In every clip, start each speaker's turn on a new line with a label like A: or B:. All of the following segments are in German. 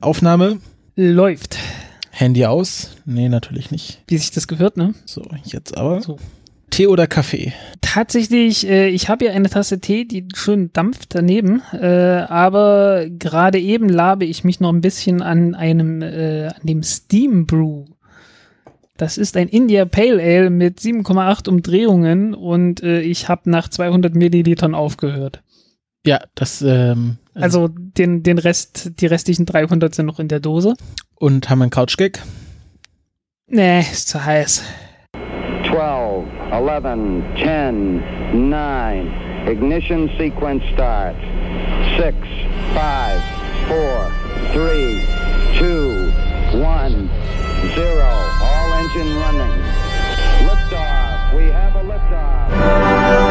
A: Aufnahme.
B: Läuft.
A: Handy aus. Nee, natürlich nicht.
B: Wie sich das gehört, ne?
A: So, jetzt aber.
B: So.
A: Tee oder Kaffee?
B: Tatsächlich, äh, ich habe ja eine Tasse Tee, die schön dampft daneben, äh, aber gerade eben labe ich mich noch ein bisschen an einem, äh, an dem Steam Brew. Das ist ein India Pale Ale mit 7,8 Umdrehungen und äh, ich habe nach 200 Millilitern aufgehört.
A: Ja, das. Ähm,
B: Also den, den Rest, die restlichen 300 sind noch in der Dose.
A: und haben einen Couch-Gag.
B: Nee, ist zu heiß.
C: 12, 11, 10, 9. Ignition sequence starts. 6, 5, 4, 3, 2, 1, 0. All engine running. Liftoff. We have a liftoff.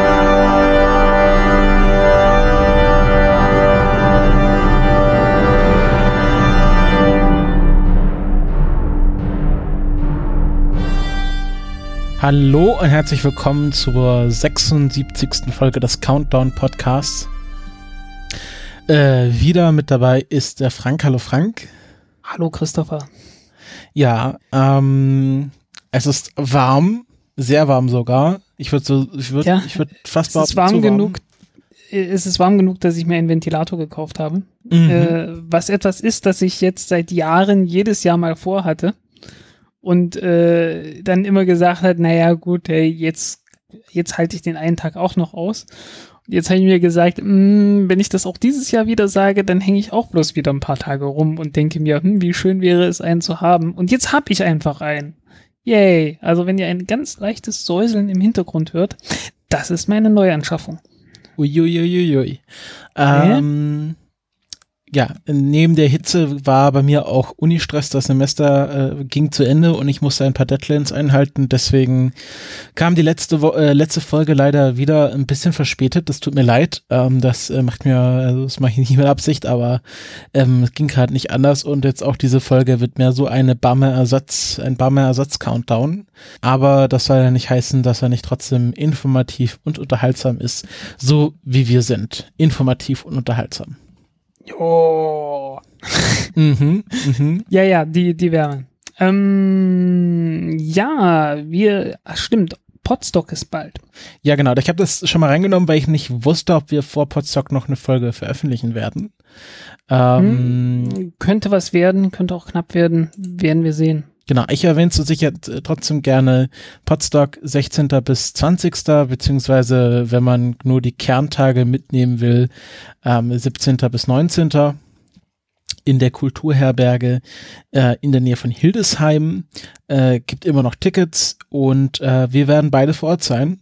A: Hallo und herzlich willkommen zur 76. Folge des Countdown Podcasts. Äh, wieder mit dabei ist der Frank. Hallo Frank.
B: Hallo Christopher.
A: Ja, ähm, es ist warm, sehr warm sogar. Ich würde so, ich würde,
B: Ja,
A: ich würde fast
B: Es ist warm
A: zu
B: genug. Es ist warm genug, dass ich mir einen Ventilator gekauft habe.
A: Mhm.
B: Äh, was etwas ist, das ich jetzt seit Jahren jedes Jahr mal vorhatte. Und äh, dann immer gesagt hat, naja gut, ey, jetzt, jetzt halte ich den einen Tag auch noch aus. Und jetzt habe ich mir gesagt, mh, wenn ich das auch dieses Jahr wieder sage, dann hänge ich auch bloß wieder ein paar Tage rum und denke mir, hm, wie schön wäre es, einen zu haben. Und jetzt habe ich einfach einen. Yay. Also wenn ihr ein ganz leichtes Säuseln im Hintergrund hört, das ist meine Neuanschaffung.
A: Uiuiuiui. Ähm, ja, neben der Hitze war bei mir auch Unistress. Das Semester äh, ging zu Ende und ich musste ein paar Deadlines einhalten. Deswegen kam die letzte, Wo äh, letzte Folge leider wieder ein bisschen verspätet. Das tut mir leid. Ähm, das äh, macht mir, also das mache ich nicht mit Absicht, aber ähm, es ging gerade nicht anders. Und jetzt auch diese Folge wird mehr so eine Bummer-Ersatz, ein Bummer-Ersatz-Countdown. Aber das soll ja nicht heißen, dass er nicht trotzdem informativ und unterhaltsam ist, so wie wir sind. Informativ und unterhaltsam.
B: Jo.
A: Mhm, mhm.
B: Ja, ja, die, die Wärme. Ähm, ja, wir, ach, stimmt, Podstock ist bald.
A: Ja, genau. Ich habe das schon mal reingenommen, weil ich nicht wusste, ob wir vor Podstock noch eine Folge veröffentlichen werden. Ähm,
B: Hm, könnte was werden, könnte auch knapp werden, werden wir sehen.
A: Genau, ich erwähne zu sicher äh, trotzdem gerne Podstock 16. bis 20. beziehungsweise wenn man nur die Kerntage mitnehmen will, ähm, 17. bis 19. in der Kulturherberge äh, in der Nähe von Hildesheim. Äh, gibt immer noch Tickets und äh, wir werden beide vor Ort sein.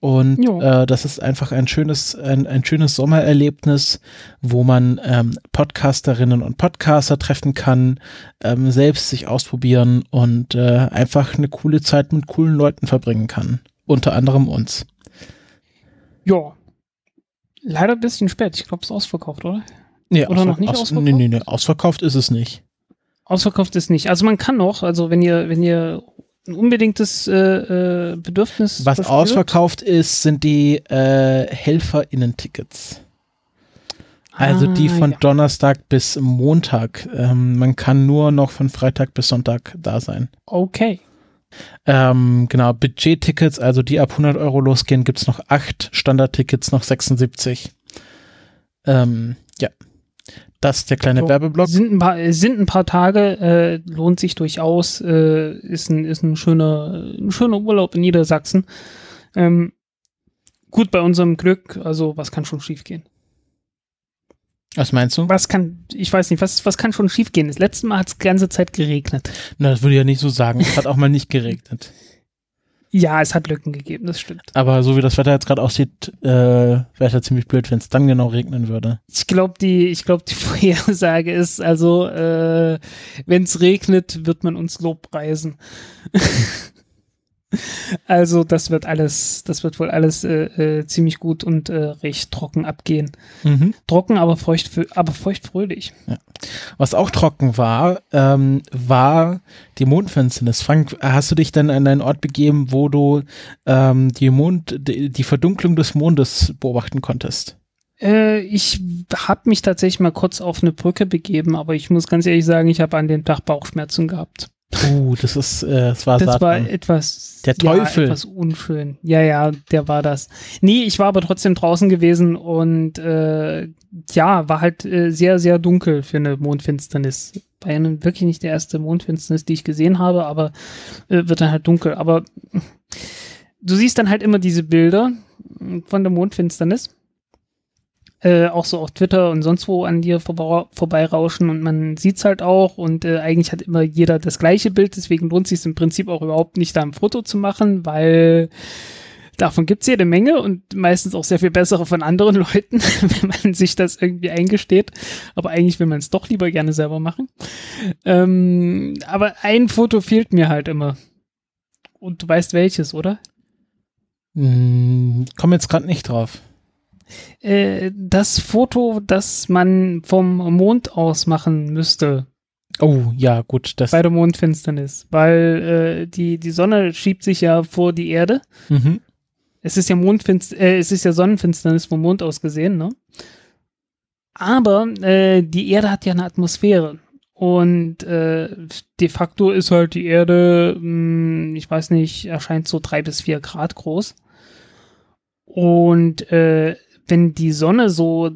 A: Und äh, das ist einfach ein schönes, ein, ein schönes Sommererlebnis, wo man ähm, Podcasterinnen und Podcaster treffen kann, ähm, selbst sich ausprobieren und äh, einfach eine coole Zeit mit coolen Leuten verbringen kann. Unter anderem uns.
B: Ja. Leider ein bisschen spät. Ich glaube, es ist ausverkauft, oder?
A: Nee,
B: Oder noch nicht
A: aus,
B: ausverkauft?
A: Nee, nee, nee, ausverkauft ist es nicht.
B: Ausverkauft ist nicht. Also man kann noch, also wenn ihr, wenn ihr ein unbedingtes äh, äh, Bedürfnis
A: Was
B: verspürt,
A: ausverkauft ist, sind die äh, HelferInnen-Tickets. Also die
B: Ah,
A: von
B: ja.
A: Donnerstag bis Montag. Ähm, man kann nur noch von Freitag bis Sonntag da sein.
B: Okay.
A: Ähm, genau, Budget-Tickets, also die ab 100 Euro losgehen, gibt's noch acht, Standard-Tickets noch 76. Ähm, ja, das ist der kleine
B: So,
A: Werbeblock.
B: Sind ein paar, sind ein paar Tage, äh, lohnt sich durchaus, äh, ist ein, ist ein schöner, ein schöner Urlaub in Niedersachsen. Ähm, gut bei unserem Glück, also was kann schon schiefgehen?
A: Was meinst du?
B: Was kann, ich weiß nicht, was, was kann schon schiefgehen? Das letzte Mal hat es ganze Zeit geregnet.
A: Na, das würde ich ja nicht so sagen. Es hat auch mal nicht geregnet.
B: Ja, es hat Lücken gegeben, das stimmt.
A: Aber so wie das Wetter jetzt gerade aussieht, äh, wäre es ja ziemlich blöd, wenn es dann genau regnen würde.
B: Ich glaube, die, ich glaube, die Vorhersage ist also, äh, wenn es regnet, wird man uns Lobpreisen. also das wird alles, das wird wohl alles äh, äh, ziemlich gut und äh, recht trocken abgehen.
A: Mhm.
B: Trocken, aber feucht, aber feuchtfröhlich.
A: Was auch trocken war, ähm, war die Mondfinsternis. Frank, hast du dich dann an einen Ort begeben, wo du ähm, die Mond, die, die Verdunklung des Mondes beobachten konntest?
B: Äh, ich habe mich tatsächlich mal kurz auf eine Brücke begeben, aber ich muss ganz ehrlich sagen, ich habe an dem Tag Bauchschmerzen gehabt.
A: Uh, das ist, äh, das war
B: Das
A: Satan.
B: war etwas,
A: Der Teufel.
B: Ja, etwas unschön. Ja, ja, der war das. Nee, ich war aber trotzdem draußen gewesen und äh, ja, war halt äh, sehr, sehr dunkel für eine Mondfinsternis. War ja nun wirklich nicht der erste Mondfinsternis, die ich gesehen habe, aber äh, wird dann halt dunkel. Aber du siehst dann halt immer diese Bilder von der Mondfinsternis. Äh, auch so auf Twitter und sonst wo an dir vorbe vorbeirauschen und man sieht's halt auch und äh, eigentlich hat immer jeder das gleiche Bild, deswegen lohnt sich im Prinzip auch überhaupt nicht, da ein Foto zu machen, weil davon gibt's jede Menge und meistens auch sehr viel bessere von anderen Leuten, wenn man sich das irgendwie eingesteht. Aber eigentlich will man es doch lieber gerne selber machen. Ähm, aber ein Foto fehlt mir halt immer. Und du weißt welches, oder?
A: Hm, komm jetzt gerade nicht drauf.
B: Äh, das Foto, das man vom Mond aus machen müsste
A: Oh, ja, gut. Das,
B: bei der Mondfinsternis, weil äh, die, die Sonne schiebt sich ja vor die Erde.
A: mhm.
B: Es ist ja Mondfinst äh, es ist ja Sonnenfinsternis vom Mond aus gesehen, ne? Aber äh, die Erde hat ja eine Atmosphäre. Und äh, de facto ist halt die Erde, mh, ich weiß nicht, erscheint so drei bis vier Grad groß. Und äh, wenn die Sonne so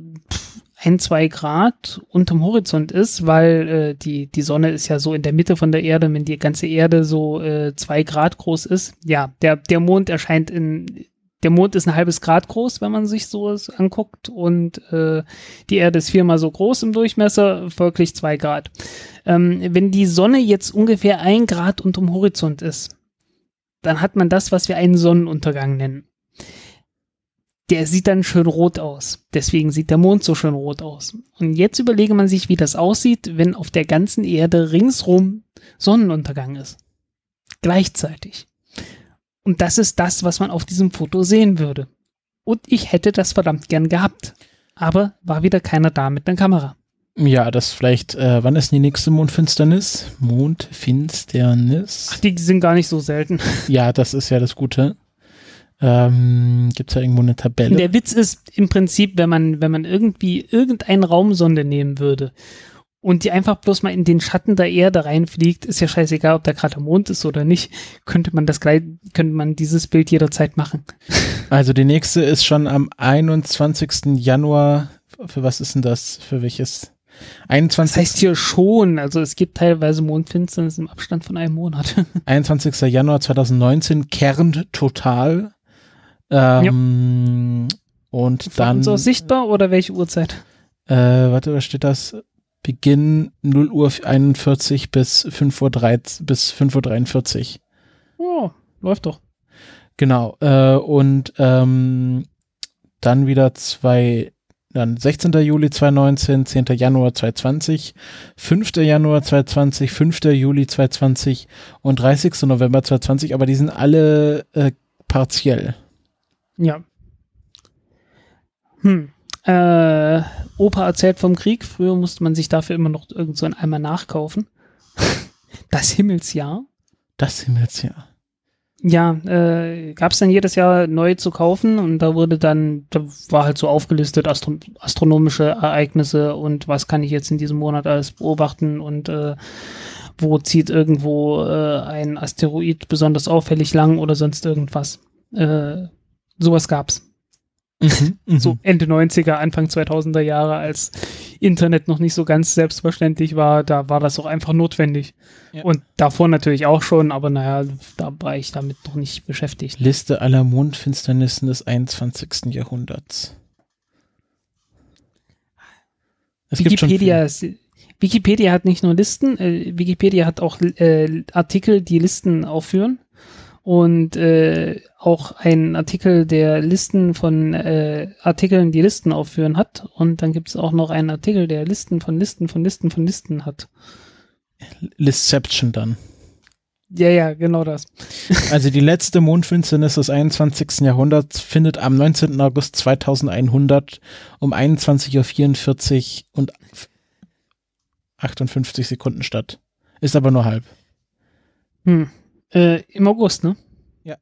B: ein, zwei Grad unterm Horizont ist, weil äh, die, die Sonne ist ja so in der Mitte von der Erde, wenn die ganze Erde so äh, zwei Grad groß ist. Ja, der, der Mond erscheint in, der Mond ist ein halbes Grad groß, wenn man sich so anguckt und äh, die Erde ist viermal so groß im Durchmesser, folglich zwei Grad. Ähm, wenn die Sonne jetzt ungefähr ein Grad unterm Horizont ist, dann hat man das, was wir einen Sonnenuntergang nennen der sieht dann schön rot aus. Deswegen sieht der Mond so schön rot aus. Und jetzt überlege man sich, wie das aussieht, wenn auf der ganzen Erde ringsrum Sonnenuntergang ist. Gleichzeitig. Und das ist das, was man auf diesem Foto sehen würde. Und ich hätte das verdammt gern gehabt. Aber war wieder keiner da mit einer Kamera.
A: Ja, das vielleicht, äh, wann ist die nächste Mondfinsternis? Mondfinsternis?
B: Ach, die sind gar nicht so selten.
A: Ja, das ist ja das Gute. Ähm, Gibt es da irgendwo eine Tabelle?
B: Der Witz ist im Prinzip, wenn man, wenn man irgendwie irgendeine Raumsonde nehmen würde und die einfach bloß mal in den Schatten der Erde reinfliegt, ist ja scheißegal, ob da gerade der Mond ist oder nicht, könnte man das gleich, könnte man dieses Bild jederzeit machen.
A: Also die nächste ist schon am 21. Januar. Für was ist denn das? Für welches? 21.
B: Das heißt hier schon, also es gibt teilweise Mondfinsternis im Abstand von einem Monat.
A: 21. Januar 2019, Kern total. Ähm, Und
B: Von
A: dann,
B: uns aus sichtbar oder welche Uhrzeit?
A: äh, warte, was steht das? Beginn 0 Uhr 41 bis 5 Uhr 13, bis 5 Uhr 43.
B: Oh, läuft doch.
A: Genau. Äh, und ähm, dann wieder zwei, dann 16. Juli 2019, 10. Januar 2020, 5. Januar 2020, 5. Juli 2020 und 30. November 2020, aber die sind alle äh, partiell.
B: Ja. Hm. Äh, Opa erzählt vom Krieg. Früher musste man sich dafür immer noch irgend so ein Eimer nachkaufen. Das Himmelsjahr.
A: Das Himmelsjahr.
B: Ja, äh, gab es dann jedes Jahr neu zu kaufen und da wurde dann, da war halt so aufgelistet Astro astronomische Ereignisse und was kann ich jetzt in diesem Monat alles beobachten und äh, wo zieht irgendwo äh, ein Asteroid besonders auffällig lang oder sonst irgendwas. Äh, sowas gab's.
A: Mhm, mhm.
B: So Ende 90er, Anfang 2000er Jahre, als Internet noch nicht so ganz selbstverständlich war, da war das auch einfach notwendig.
A: Ja.
B: Und davor natürlich auch schon, aber naja, da war ich damit noch nicht beschäftigt.
A: Liste aller Mondfinsternissen des 21. Jahrhunderts. Es
B: Wikipedia, Wikipedia hat nicht nur Listen, äh, Wikipedia hat auch äh, Artikel, die Listen aufführen. Und äh, auch ein Artikel, der Listen von äh, Artikeln, die Listen aufführen hat. Und dann gibt es auch noch einen Artikel, der Listen von Listen von Listen von Listen hat.
A: Listception dann.
B: Ja, ja, genau das.
A: Also die letzte Mondfinsternis des 21. Jahrhunderts findet am 19. August 2100 um 21.44 Uhr und 58 Sekunden statt. Ist aber nur halb.
B: Hm. Äh, Im August, ne?
A: Ja.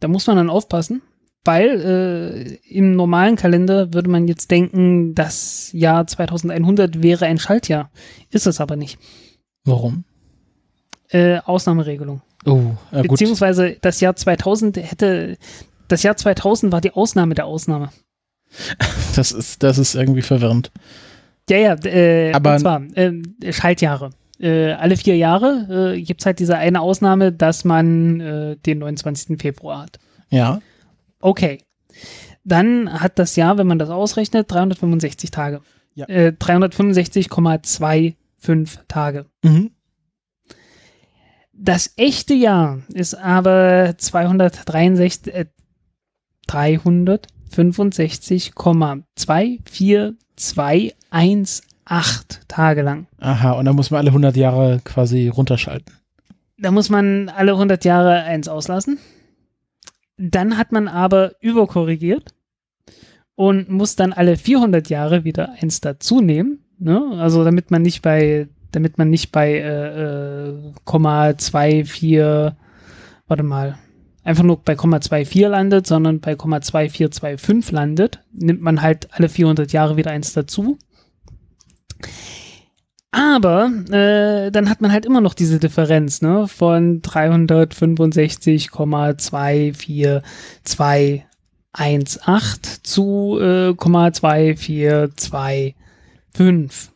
B: Da muss man dann aufpassen, weil äh, im normalen Kalender würde man jetzt denken, das Jahr 2100 wäre ein Schaltjahr. Ist es aber nicht.
A: Warum?
B: Äh, Ausnahmeregelung.
A: Oh, gut.
B: Beziehungsweise das Jahr 2000 hätte, das Jahr 2000 war die Ausnahme der Ausnahme.
A: Das ist, das ist irgendwie verwirrend.
B: Ja, ja, äh,
A: Aber-
B: und zwar äh, Schaltjahre. Äh, alle vier Jahre äh, gibt es halt diese eine Ausnahme, dass man äh, den 29. Februar hat.
A: Ja.
B: Okay. Dann hat das Jahr, wenn man das ausrechnet, 365 Tage.
A: Ja.
B: Äh, 365,25 Tage.
A: Mhm.
B: Das echte Jahr ist aber 263, äh, 365,24218 Tage lang.
A: Aha, und dann muss man alle 100 Jahre quasi runterschalten.
B: Da muss man alle 100 Jahre eins auslassen. Dann hat man aber überkorrigiert und muss dann alle 400 Jahre wieder eins dazu nehmen. Ne? Also damit man nicht bei, damit man nicht bei äh, äh, Komma 24, warte mal, einfach nur bei Komma 24 landet, sondern bei Komma 2425 landet, nimmt man halt alle 400 Jahre wieder eins dazu. Aber äh, dann hat man halt immer noch diese Differenz ne, von 365,24218 zu äh, 0,2425.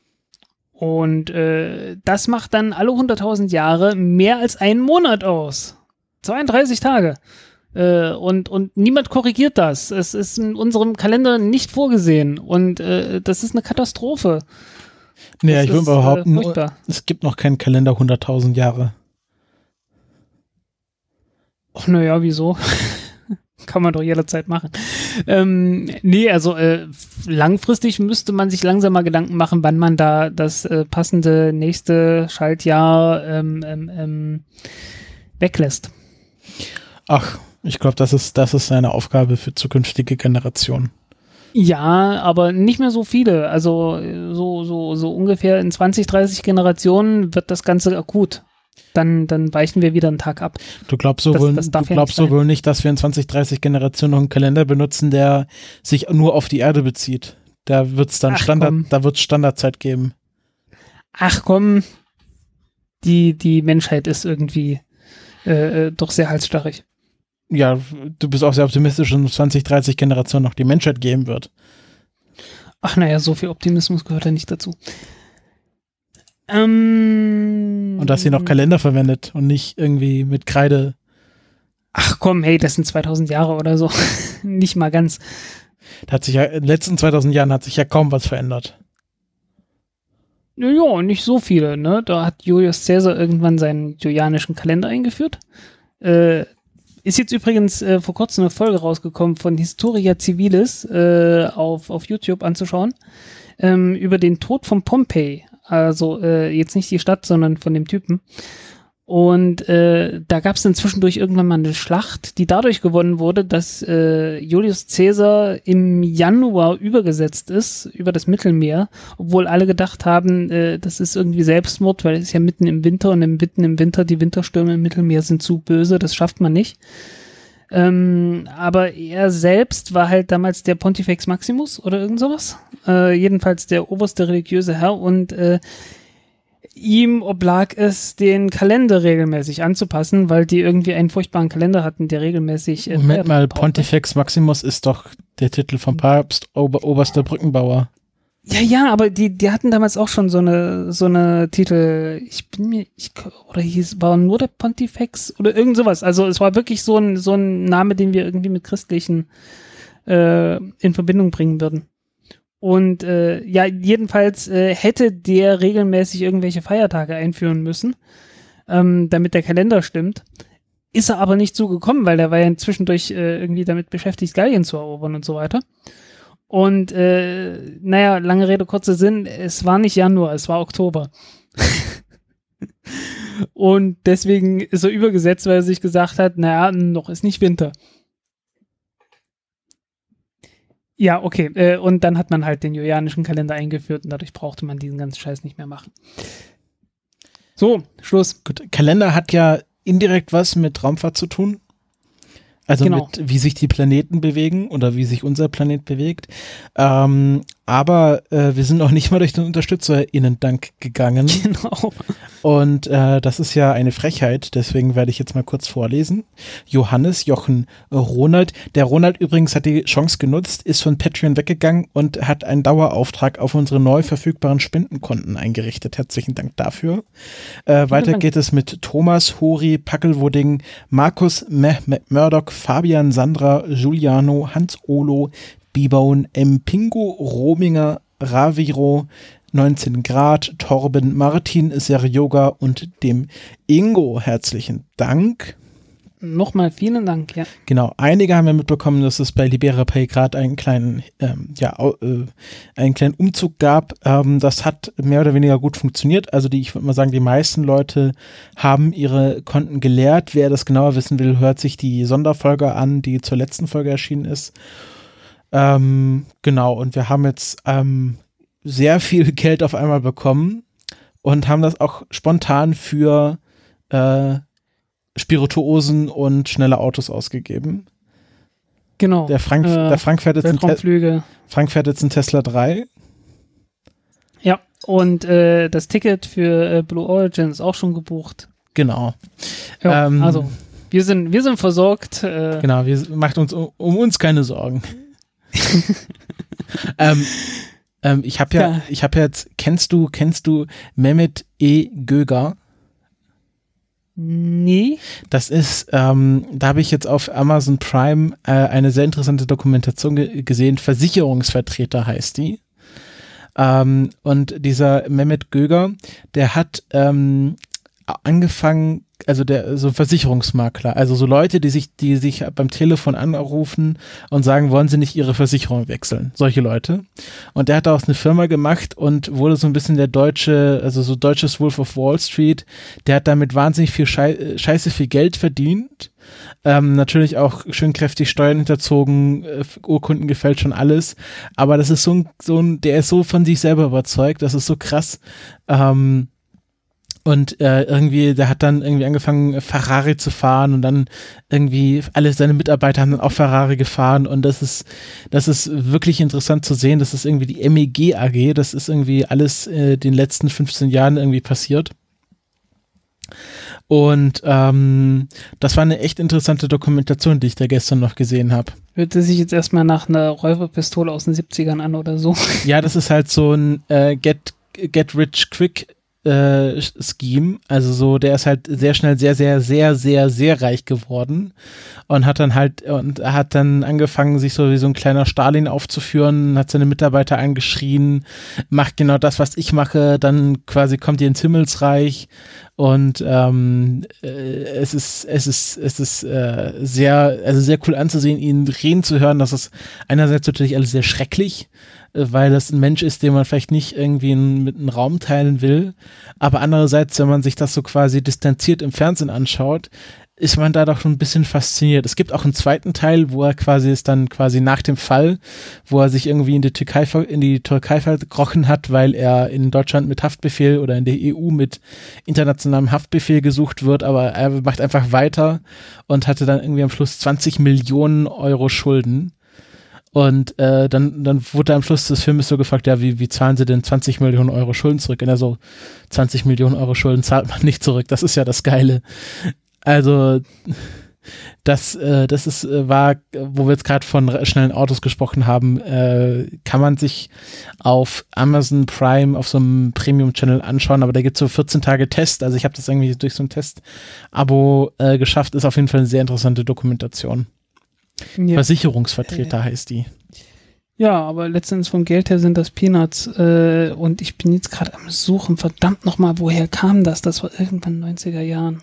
B: Und äh, das macht dann alle 100.000 Jahre mehr als einen Monat aus. 32 Tage. Äh, und, und niemand korrigiert das. Es ist in unserem Kalender nicht vorgesehen. Und äh, das ist eine Katastrophe.
A: Nee,
B: Das
A: ich würde
B: ist,
A: behaupten,
B: äh,
A: es gibt noch keinen Kalender 100.000 Jahre.
B: Ach, naja, wieso? Kann man doch jederzeit machen. Ähm, nee, also äh, langfristig müsste man sich langsam mal Gedanken machen, wann man da das äh, passende nächste Schaltjahr ähm, ähm, ähm, weglässt.
A: Ach, ich glaube, das ist, das ist eine Aufgabe für zukünftige Generationen.
B: Ja, aber nicht mehr so viele. Also so, so, so ungefähr in 20, 30 Generationen wird das Ganze akut. Dann, dann weichen wir wieder einen Tag ab.
A: Du glaubst so
B: Das-
A: wohl,
B: das
A: du
B: ja
A: glaubst
B: nicht
A: so wohl nicht, dass wir in 20, 30 Generationen noch einen Kalender benutzen, der sich nur auf die Erde bezieht. Da wird's dann
B: Ach,
A: Standard,
B: komm.
A: da wird's Standardzeit geben.
B: Ach komm, die, die Menschheit ist irgendwie äh, äh, doch sehr halsstarrig.
A: Ja, du bist auch sehr optimistisch, dass es 20, 30 Generationen noch die Menschheit geben wird.
B: Ach naja, so viel Optimismus gehört ja nicht dazu. Ähm,
A: Und dass sie noch Kalender verwendet und nicht irgendwie mit Kreide.
B: Ach komm, hey, das sind 2000 Jahre oder so. nicht mal ganz.
A: Da hat sich ja, in den letzten 2000 Jahren hat sich ja kaum was verändert.
B: Naja, nicht so viele, ne? Da hat Julius Caesar irgendwann seinen julianischen Kalender eingeführt. Äh, ist jetzt übrigens äh, vor kurzem eine Folge rausgekommen von Historia Civilis äh, auf, auf YouTube anzuschauen. Ähm, über den Tod von Pompey. Also äh, jetzt nicht die Stadt, sondern von dem Typen. Und äh, da gab es dann zwischendurch irgendwann mal eine Schlacht, die dadurch gewonnen wurde, dass äh, Julius Caesar im Januar übergesetzt ist über das Mittelmeer, obwohl alle gedacht haben, äh, das ist irgendwie Selbstmord, weil es ist ja mitten im Winter und im, mitten im Winter die Winterstürme im Mittelmeer sind zu böse, das schafft man nicht. Ähm, aber er selbst war halt damals der Pontifex Maximus oder irgend sowas. Äh, jedenfalls der oberste religiöse Herr und äh, ihm oblag es, den Kalender regelmäßig anzupassen, weil die irgendwie einen furchtbaren Kalender hatten, der regelmäßig. äh,
A: Moment mal. Pontifex Maximus ist doch der Titel vom Papst, Ober, oberster Brückenbauer.
B: Ja, ja, aber die, die hatten damals auch schon so eine, so eine Titel. Ich bin mir, ich, oder hieß, war nur der Pontifex oder irgend sowas. Also es war wirklich so ein, so ein Name, den wir irgendwie mit christlichen äh, in Verbindung bringen würden. Und äh, ja, jedenfalls äh, hätte der regelmäßig irgendwelche Feiertage einführen müssen, ähm, damit der Kalender stimmt. Ist er aber nicht so gekommen, weil der war ja zwischendurch äh, irgendwie damit beschäftigt, Gallien zu erobern und so weiter. Und äh, naja, lange Rede, kurzer Sinn, es war nicht Januar, es war Oktober. und deswegen ist er übergesetzt, weil er sich gesagt hat, naja, noch ist nicht Winter. Ja, okay. Äh, und dann hat man halt den julianischen Kalender eingeführt und dadurch brauchte man diesen ganzen Scheiß nicht mehr machen. So, Schluss.
A: Gut, Kalender hat ja indirekt was mit Raumfahrt zu tun. Also
B: Genau.
A: mit, wie sich die Planeten bewegen oder wie sich unser Planet bewegt. Ähm, aber äh, wir sind noch nicht mal durch den UnterstützerInnen-Dank gegangen.
B: Genau.
A: Und äh, das ist ja eine Frechheit, deswegen werde ich jetzt mal kurz vorlesen. Johannes, Jochen, Ronald. Der Ronald übrigens hat die Chance genutzt, ist von Patreon weggegangen und hat einen Dauerauftrag auf unsere neu verfügbaren Spendenkonten eingerichtet. Herzlichen Dank dafür. Äh, weiter geht es mit Thomas, Hori, Packelwudding, Markus, Meh, Meh, Murdoch, Fabian, Sandra, Giuliano, Hans Olo, Bibone, M. Pingo, Rominger, Raviro, 19 Grad, Torben, Martin, Seryoga und dem Ingo. Herzlichen Dank.
B: Nochmal vielen Dank, ja.
A: Genau, einige haben ja mitbekommen, dass es bei LiberaPay gerade einen kleinen, ähm, ja, äh, einen kleinen Umzug gab. Ähm, das hat mehr oder weniger gut funktioniert. Also die, ich würde mal sagen, die meisten Leute haben ihre Konten geleert. Wer das genauer wissen will, hört sich die Sonderfolge an, die zur letzten Folge erschienen ist. Ähm, genau, und wir haben jetzt ähm, sehr viel Geld auf einmal bekommen und haben das auch spontan für äh, Spirituosen und schnelle Autos ausgegeben.
B: Genau.
A: Der Frank,
B: Äh,
A: der Frank, fährt jetzt einen. Frank fährt jetzt einen Tesla 3.
B: Ja, und äh, das Ticket für äh, Blue Origin ist auch schon gebucht.
A: Genau.
B: Ja,
A: Ähm,
B: also, wir sind, wir sind versorgt. Äh,
A: Genau, wir macht uns um, um uns keine Sorgen. ähm, ähm, ich habe ja,
B: Ja.
A: ich habe jetzt, kennst du, kennst du Mehmet E. Göger?
B: Nee.
A: Das ist, ähm, da habe ich jetzt auf Amazon Prime äh, eine sehr interessante Dokumentation ge gesehen. Versicherungsvertreter heißt die. Ähm, und dieser Mehmet Göger, der hat ähm, angefangen, also der so Versicherungsmakler, also so Leute, die sich, die sich beim Telefon anrufen und sagen, wollen sie nicht ihre Versicherung wechseln, solche Leute. Und der hat daraus eine Firma gemacht und wurde so ein bisschen der deutsche, also so deutsches Wolf of Wall Street. Der hat damit wahnsinnig viel Schei Scheiße viel Geld verdient. Ähm, natürlich auch schön kräftig Steuern hinterzogen, äh, Urkunden gefällt schon alles. Aber das ist so ein, so ein, der ist so von sich selber überzeugt, das ist so krass. Ähm, und äh, irgendwie, der hat dann irgendwie angefangen, Ferrari zu fahren und dann irgendwie alle seine Mitarbeiter haben dann auch Ferrari gefahren und das ist, das ist wirklich interessant zu sehen. Das ist irgendwie die MEG AG, das ist irgendwie alles äh, den letzten 15 Jahren irgendwie passiert. Und ähm, das war eine echt interessante Dokumentation, die ich da gestern noch gesehen habe.
B: Hörte sich jetzt erstmal nach einer Räuberpistole aus den 70ern an oder so.
A: Ja, das ist halt so ein äh, Get, Get Rich Quick äh, Scheme. Also so, der ist halt sehr schnell sehr, sehr, sehr, sehr, sehr reich geworden und hat dann halt und hat dann angefangen, sich so wie so ein kleiner Stalin aufzuführen, hat seine Mitarbeiter angeschrien, macht genau das, was ich mache, dann quasi kommt ihr ins Himmelsreich und ähm, äh, es ist, es ist, es ist äh, sehr, also sehr cool anzusehen, ihn reden zu hören. Das ist einerseits natürlich alles sehr schrecklich, weil das ein Mensch ist, den man vielleicht nicht irgendwie in, mit einem Raum teilen will. Aber andererseits, wenn man sich das so quasi distanziert im Fernsehen anschaut, ist man da doch schon ein bisschen fasziniert. Es gibt auch einen zweiten Teil, wo er quasi ist dann quasi nach dem Fall, wo er sich irgendwie in die Türkei in die Türkei verkrochen hat, weil er in Deutschland mit Haftbefehl oder in der EU mit internationalem Haftbefehl gesucht wird, aber er macht einfach weiter und hatte dann irgendwie am Schluss 20 Millionen Euro Schulden. Und äh, dann, dann wurde am Schluss des Filmes so gefragt, ja, wie, wie zahlen sie denn 20 Millionen Euro Schulden zurück? Und er so, 20 Millionen Euro Schulden zahlt man nicht zurück. Das ist ja das Geile. Also, das, äh, das ist, äh, war, wo wir jetzt gerade von schnellen Autos gesprochen haben, äh, kann man sich auf Amazon Prime auf so einem Premium-Channel anschauen, aber da gibt es so 14 Tage Test. Also ich habe das irgendwie durch so ein Test-Abo äh, geschafft. Ist auf jeden Fall eine sehr interessante Dokumentation.
B: Ja.
A: Versicherungsvertreter heißt die.
B: ja, aber letztendlich vom Geld her sind das Peanuts. Äh, und ich bin jetzt gerade am Suchen. Verdammt nochmal, woher kam das? Das war irgendwann in den 90er Jahren.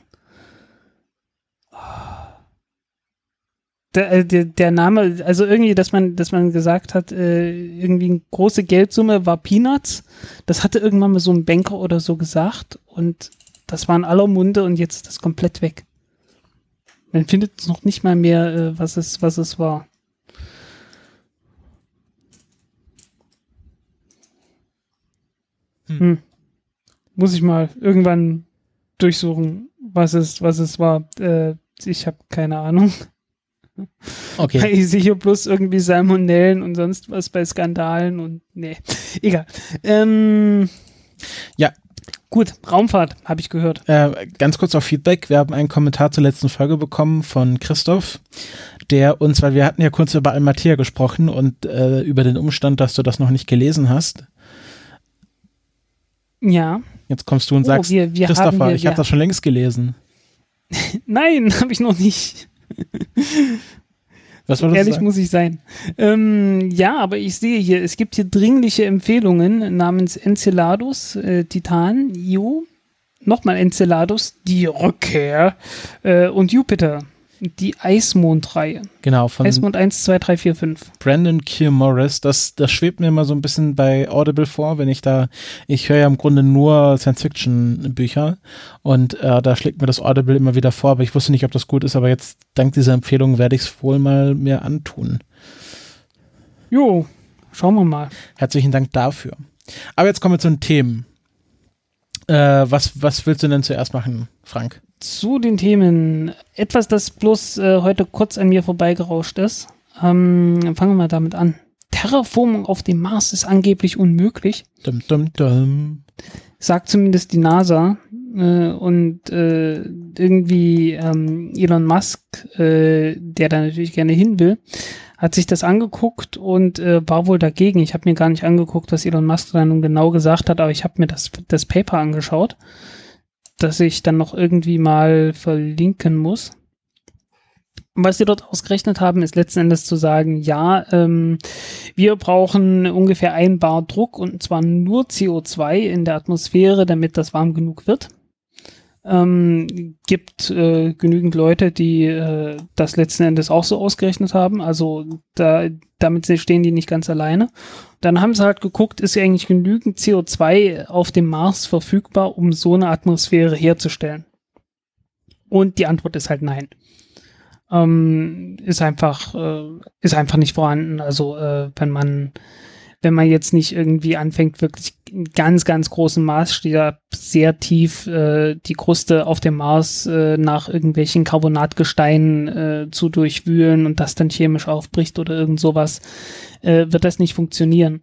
B: Der, äh, der, der Name, also irgendwie, dass man, dass man gesagt hat, äh, irgendwie eine große Geldsumme war Peanuts. Das hatte irgendwann mal so ein Banker oder so gesagt und das war in aller Munde und jetzt ist das komplett weg. Man findet noch nicht mal mehr, äh, was es, was es war.
A: Hm.
B: Hm. Muss ich mal irgendwann durchsuchen, was es, was es war. Äh, ich habe keine Ahnung. Okay. Sehe hier bloß irgendwie Salmonellen und sonst was bei Skandalen und nee, egal. Ähm,
A: ja.
B: Gut, Raumfahrt, habe ich gehört.
A: Äh, ganz kurz auf Feedback. Wir haben einen Kommentar zur letzten Folge bekommen von Christoph, der uns, weil wir hatten ja kurz über Almatia gesprochen und äh, über den Umstand, dass du das noch nicht gelesen hast.
B: Ja.
A: Jetzt kommst du und oh, sagst, wir, wir Christopher, hier, ich habe das schon längst gelesen.
B: Nein, habe ich noch nicht.
A: Was war das
B: Ehrlich sagen? muss ich sein. Ähm, ja, aber ich sehe hier, es gibt hier dringliche Empfehlungen namens Enceladus, äh, Titan, Io, nochmal Enceladus, die Rückkehr äh, und Jupiter. Die Eismond-Reihe.
A: Genau,
B: von Eismond 1, 2, 3, 4, 5.
A: Brandon Keir Morris, das, das schwebt mir immer so ein bisschen bei Audible vor, wenn ich da, ich höre ja im Grunde nur Science-Fiction-Bücher und äh, da schlägt mir das Audible immer wieder vor, aber ich wusste nicht, ob das gut ist, aber jetzt dank dieser Empfehlung werde ich es wohl mal mir antun.
B: Jo, schauen wir mal.
A: Herzlichen Dank dafür. Aber jetzt kommen wir zu den Themen. Äh, was, was willst du denn zuerst machen, Frank?
B: Zu den Themen. Etwas, das bloß äh, heute kurz an mir vorbeigerauscht ist. Ähm, fangen wir mal damit an. Terraformung auf dem Mars ist angeblich unmöglich.
A: Dum, dum, dum.
B: Sagt zumindest die NASA. Äh, und äh, irgendwie ähm, Elon Musk, äh, der da natürlich gerne hin will, hat sich das angeguckt und äh, war wohl dagegen. Ich habe mir gar nicht angeguckt, was Elon Musk da nun genau gesagt hat, aber ich habe mir das, das Paper angeschaut das ich dann noch irgendwie mal verlinken muss. was sie dort ausgerechnet haben, ist letzten Endes zu sagen, ja, ähm, wir brauchen ungefähr ein Bar Druck und zwar nur CO2 in der Atmosphäre, damit das warm genug wird. Ähm, gibt äh, genügend Leute, die äh, das letzten Endes auch so ausgerechnet haben. Also da, damit stehen die nicht ganz alleine. Dann haben sie halt geguckt, ist ja eigentlich genügend CO2 auf dem Mars verfügbar, um so eine Atmosphäre herzustellen? Und die Antwort ist halt nein. Ähm, ist einfach, äh, ist einfach nicht vorhanden. Also äh, wenn man wenn man jetzt nicht irgendwie anfängt, wirklich in ganz, ganz großen Maßstab sehr tief äh, die Kruste auf dem Mars äh, nach irgendwelchen Carbonatgesteinen äh, zu durchwühlen und das dann chemisch aufbricht oder irgend sowas, äh, wird das nicht funktionieren.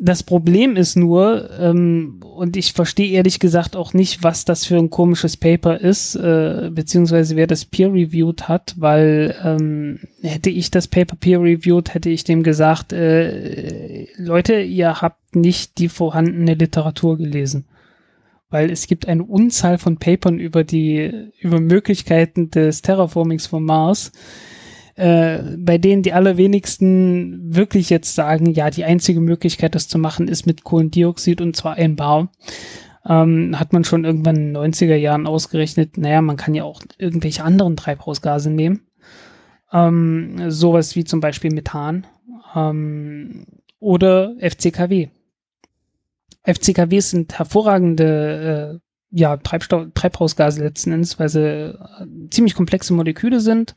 B: Das Problem ist nur, ähm, und ich verstehe ehrlich gesagt auch nicht, was das für ein komisches Paper ist, äh, beziehungsweise wer das peer-reviewed hat, weil ähm, hätte ich das Paper peer-reviewed, hätte ich dem gesagt, äh, Leute, ihr habt nicht die vorhandene Literatur gelesen. Weil es gibt eine Unzahl von Papern über die, über Möglichkeiten des Terraformings vom Mars, äh, bei denen die allerwenigsten wirklich jetzt sagen, ja, die einzige Möglichkeit, das zu machen, ist mit Kohlendioxid und zwar ein Bar. Ähm, hat man schon irgendwann in den 90er Jahren ausgerechnet, naja, man kann ja auch irgendwelche anderen Treibhausgase nehmen. Ähm, sowas wie zum Beispiel Methan ähm, oder FCKW. FCKW sind hervorragende äh, ja, Treibhausgase letzten Endes, weil sie äh, ziemlich komplexe Moleküle sind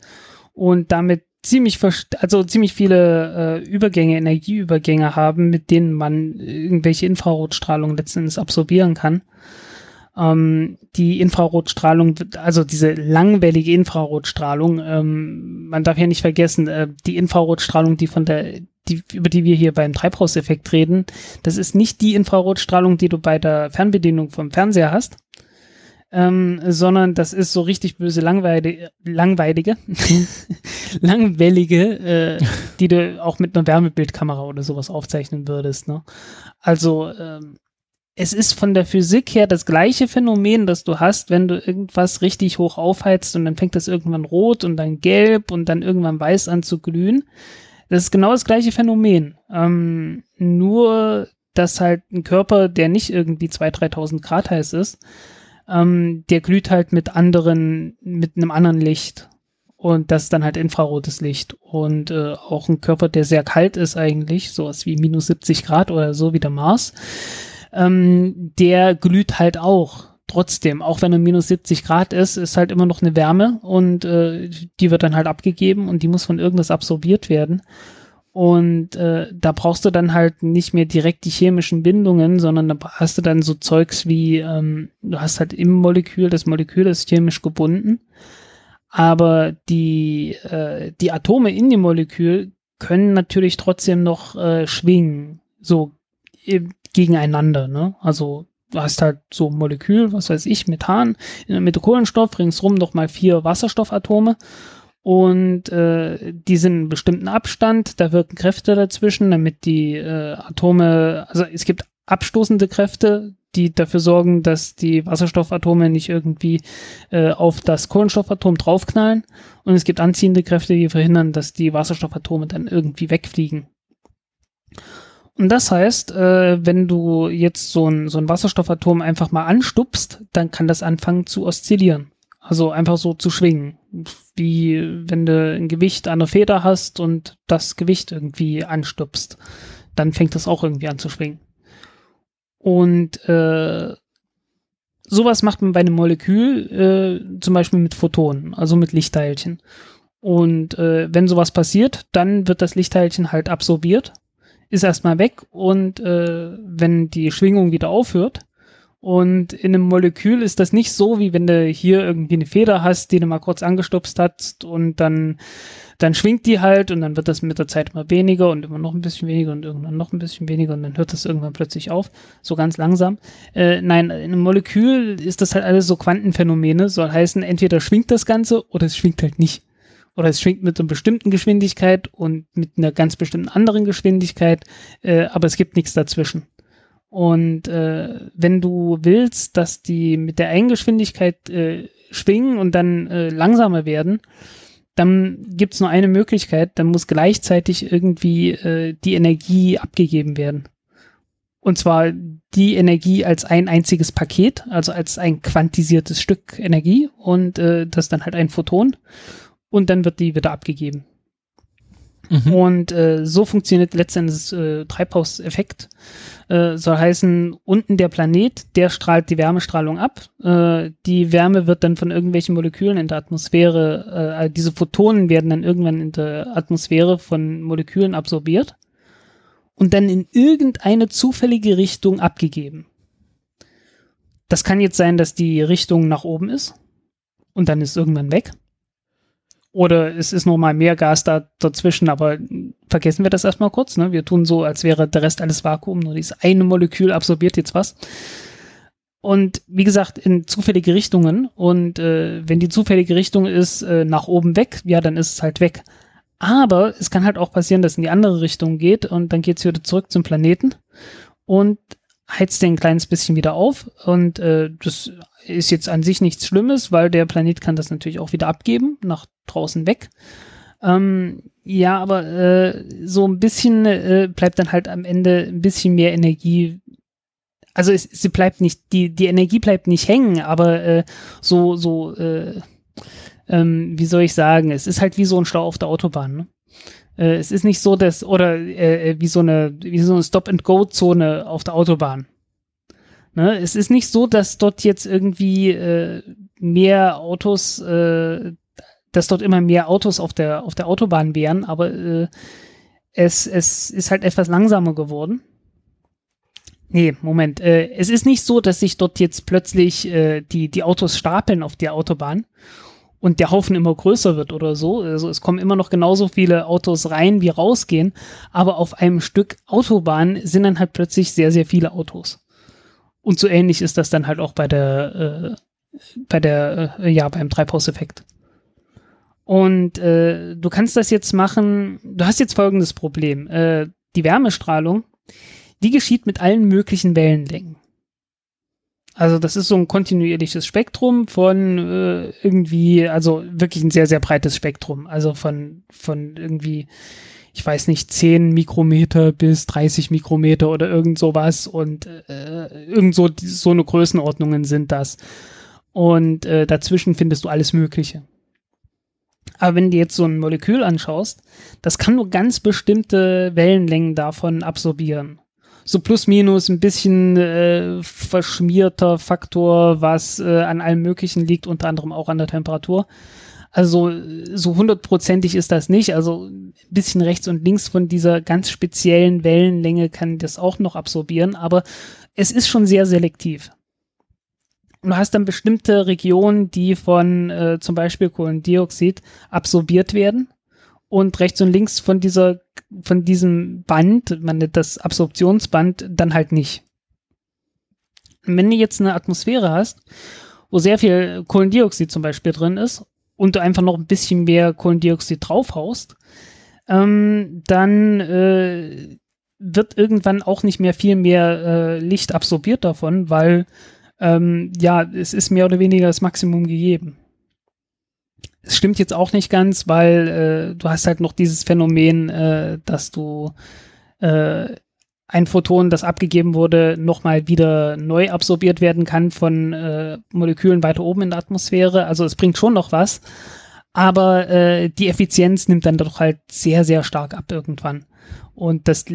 B: und damit ziemlich also ziemlich viele äh, Übergänge, Energieübergänge haben, mit denen man irgendwelche Infrarotstrahlung letzten Endes absorbieren kann. Ähm, die Infrarotstrahlung, also diese langwellige Infrarotstrahlung, ähm, man darf ja nicht vergessen, äh, die Infrarotstrahlung, die von der, die, über die wir hier beim Treibhauseffekt reden, das ist nicht die Infrarotstrahlung, die du bei der Fernbedienung vom Fernseher hast, ähm, sondern das ist so richtig böse langweilige, langweilige, langwellige, äh, die du auch mit einer Wärmebildkamera oder sowas aufzeichnen würdest. Ne? Also ähm, es ist von der Physik her das gleiche Phänomen, das du hast, wenn du irgendwas richtig hoch aufheizt und dann fängt das irgendwann rot und dann gelb und dann irgendwann weiß an zu glühen. Das ist genau das gleiche Phänomen. Ähm, nur, dass halt ein Körper, der nicht irgendwie 2.000, 3.000 Grad heiß ist, ähm, der glüht halt mit anderen, mit einem anderen Licht. Und das ist dann halt infrarotes Licht. Und äh, auch ein Körper, der sehr kalt ist eigentlich, sowas wie minus 70 Grad oder so wie der Mars, ähm, der glüht halt auch. Trotzdem, auch wenn er minus 70 Grad ist, ist halt immer noch eine Wärme und äh, die wird dann halt abgegeben und die muss von irgendwas absorbiert werden. Und äh, da brauchst du dann halt nicht mehr direkt die chemischen Bindungen, sondern da hast du dann so Zeugs wie, ähm, du hast halt im Molekül, das Molekül ist chemisch gebunden, Aber die, äh, die Atome in dem Molekül können natürlich trotzdem noch äh, schwingen, so gegeneinander. Ne? Also du hast halt so ein Molekül, was weiß ich, Methan, Mitte Kohlenstoff, ringsrum nochmal vier Wasserstoffatome und äh, die sind einen bestimmten Abstand, da wirken Kräfte dazwischen, damit die äh, Atome, also es gibt abstoßende Kräfte, die dafür sorgen, dass die Wasserstoffatome nicht irgendwie äh, auf das Kohlenstoffatom draufknallen und es gibt anziehende Kräfte, die verhindern, dass die Wasserstoffatome dann irgendwie wegfliegen. Und das heißt, äh, wenn du jetzt so ein, so ein Wasserstoffatom einfach mal anstupst, dann kann das anfangen zu oszillieren. Also einfach so zu schwingen. Wie wenn du ein Gewicht an der Feder hast und das Gewicht irgendwie anstupst. Dann fängt das auch irgendwie an zu schwingen. Und äh, sowas macht man bei einem Molekül äh, zum Beispiel mit Photonen, also mit Lichtteilchen. Und äh, wenn sowas passiert, dann wird das Lichtteilchen halt absorbiert, ist erstmal weg und äh, wenn die Schwingung wieder aufhört, und in einem Molekül ist das nicht so, wie wenn du hier irgendwie eine Feder hast, die du mal kurz angestupst hast und dann, dann schwingt die halt und dann wird das mit der Zeit immer weniger und immer noch ein bisschen weniger und irgendwann noch ein bisschen weniger und dann hört das irgendwann plötzlich auf, so ganz langsam. Äh, nein, in einem Molekül ist das halt alles so Quantenphänomene, soll heißen, entweder schwingt das Ganze oder es schwingt halt nicht. Oder es schwingt mit einer bestimmten Geschwindigkeit und mit einer ganz bestimmten anderen Geschwindigkeit, äh, aber es gibt nichts dazwischen. Und äh, wenn du willst, dass die mit der Eigengeschwindigkeit äh, schwingen und dann äh, langsamer werden, dann gibt's nur eine Möglichkeit, dann muss gleichzeitig irgendwie äh, die Energie abgegeben werden. Und zwar die Energie als ein einziges Paket, also als ein quantisiertes Stück Energie und äh, das dann halt ein Photon und dann wird die wieder abgegeben. Mhm. Und äh, so funktioniert letztendlich äh, Treibhauseffekt. Äh, soll heißen, unten der Planet, der strahlt die Wärmestrahlung ab. Äh, die Wärme wird dann von irgendwelchen Molekülen in der Atmosphäre, äh, diese Photonen werden dann irgendwann in der Atmosphäre von Molekülen absorbiert und dann in irgendeine zufällige Richtung abgegeben. Das kann jetzt sein, dass die Richtung nach oben ist und dann ist irgendwann weg. Oder es ist noch mal mehr Gas da dazwischen, aber vergessen wir das erstmal kurz. Ne? Wir tun so, als wäre der Rest alles Vakuum, nur dieses eine Molekül absorbiert jetzt was. Und wie gesagt, in zufällige Richtungen. Und äh, wenn die zufällige Richtung ist äh, nach oben weg, ja, dann ist es halt weg. Aber es kann halt auch passieren, dass es in die andere Richtung geht und dann geht es wieder zurück zum Planeten und heizt den ein kleines bisschen wieder auf. Und äh, das ist jetzt an sich nichts Schlimmes, weil der Planet kann das natürlich auch wieder abgeben, nach draußen weg. Ähm, ja, aber äh, so ein bisschen äh, bleibt dann halt am Ende ein bisschen mehr Energie. Also es, sie bleibt nicht, die, die Energie bleibt nicht hängen, aber äh, so, so, äh, ähm, wie soll ich sagen, es ist halt wie so ein Stau auf der Autobahn. Ne? Äh, es ist nicht so, dass, oder äh, wie so eine, so eine Stop-and-Go-Zone auf der Autobahn. Ne? Es ist nicht so, dass dort jetzt irgendwie äh, mehr Autos, äh, dass dort immer mehr Autos auf der, auf der Autobahn wären, aber äh, es, es ist halt etwas langsamer geworden. Nee, Moment. Äh, es ist nicht so, dass sich dort jetzt plötzlich äh, die, die Autos stapeln auf der Autobahn und der Haufen immer größer wird oder so. Also es kommen immer noch genauso viele Autos rein, wie rausgehen, aber auf einem Stück Autobahn sind dann halt plötzlich sehr, sehr viele Autos. Und so ähnlich ist das dann halt auch bei der, äh, bei der, äh, ja, beim Treibhauseffekt. Und äh, du kannst das jetzt machen, du hast jetzt folgendes Problem. Äh, die Wärmestrahlung, die geschieht mit allen möglichen Wellenlängen. Also das ist so ein kontinuierliches Spektrum von äh, irgendwie, also wirklich ein sehr, sehr breites Spektrum. Also von, von irgendwie ich weiß nicht, 10 Mikrometer bis 30 Mikrometer oder irgend sowas und äh, irgend so, so eine Größenordnungen sind das. Und äh, dazwischen findest du alles Mögliche. Aber wenn du jetzt so ein Molekül anschaust, das kann nur ganz bestimmte Wellenlängen davon absorbieren. So plus minus ein bisschen äh, verschmierter Faktor, was äh, an allem Möglichen liegt, unter anderem auch an der Temperatur. Also so hundertprozentig ist das nicht. Also ein bisschen rechts und links von dieser ganz speziellen Wellenlänge kann das auch noch absorbieren, aber es ist schon sehr selektiv. du hast dann bestimmte Regionen, die von äh, zum Beispiel Kohlendioxid absorbiert werden und rechts und links von dieser, von diesem Band, man nennt das Absorptionsband, dann halt nicht. Wenn du jetzt eine Atmosphäre hast, wo sehr viel Kohlendioxid zum Beispiel drin ist und du einfach noch ein bisschen mehr Kohlendioxid draufhaust, ähm, dann äh, wird irgendwann auch nicht mehr viel mehr äh, Licht absorbiert davon, weil ähm, ja, es ist mehr oder weniger das Maximum gegeben. Es stimmt jetzt auch nicht ganz, weil äh, du hast halt noch dieses Phänomen, äh, dass du äh, ein Photon, das abgegeben wurde, nochmal wieder neu absorbiert werden kann von äh, Molekülen weiter oben in der Atmosphäre. Also es bringt schon noch was, aber äh, die Effizienz nimmt dann doch halt sehr, sehr stark ab irgendwann. Und das,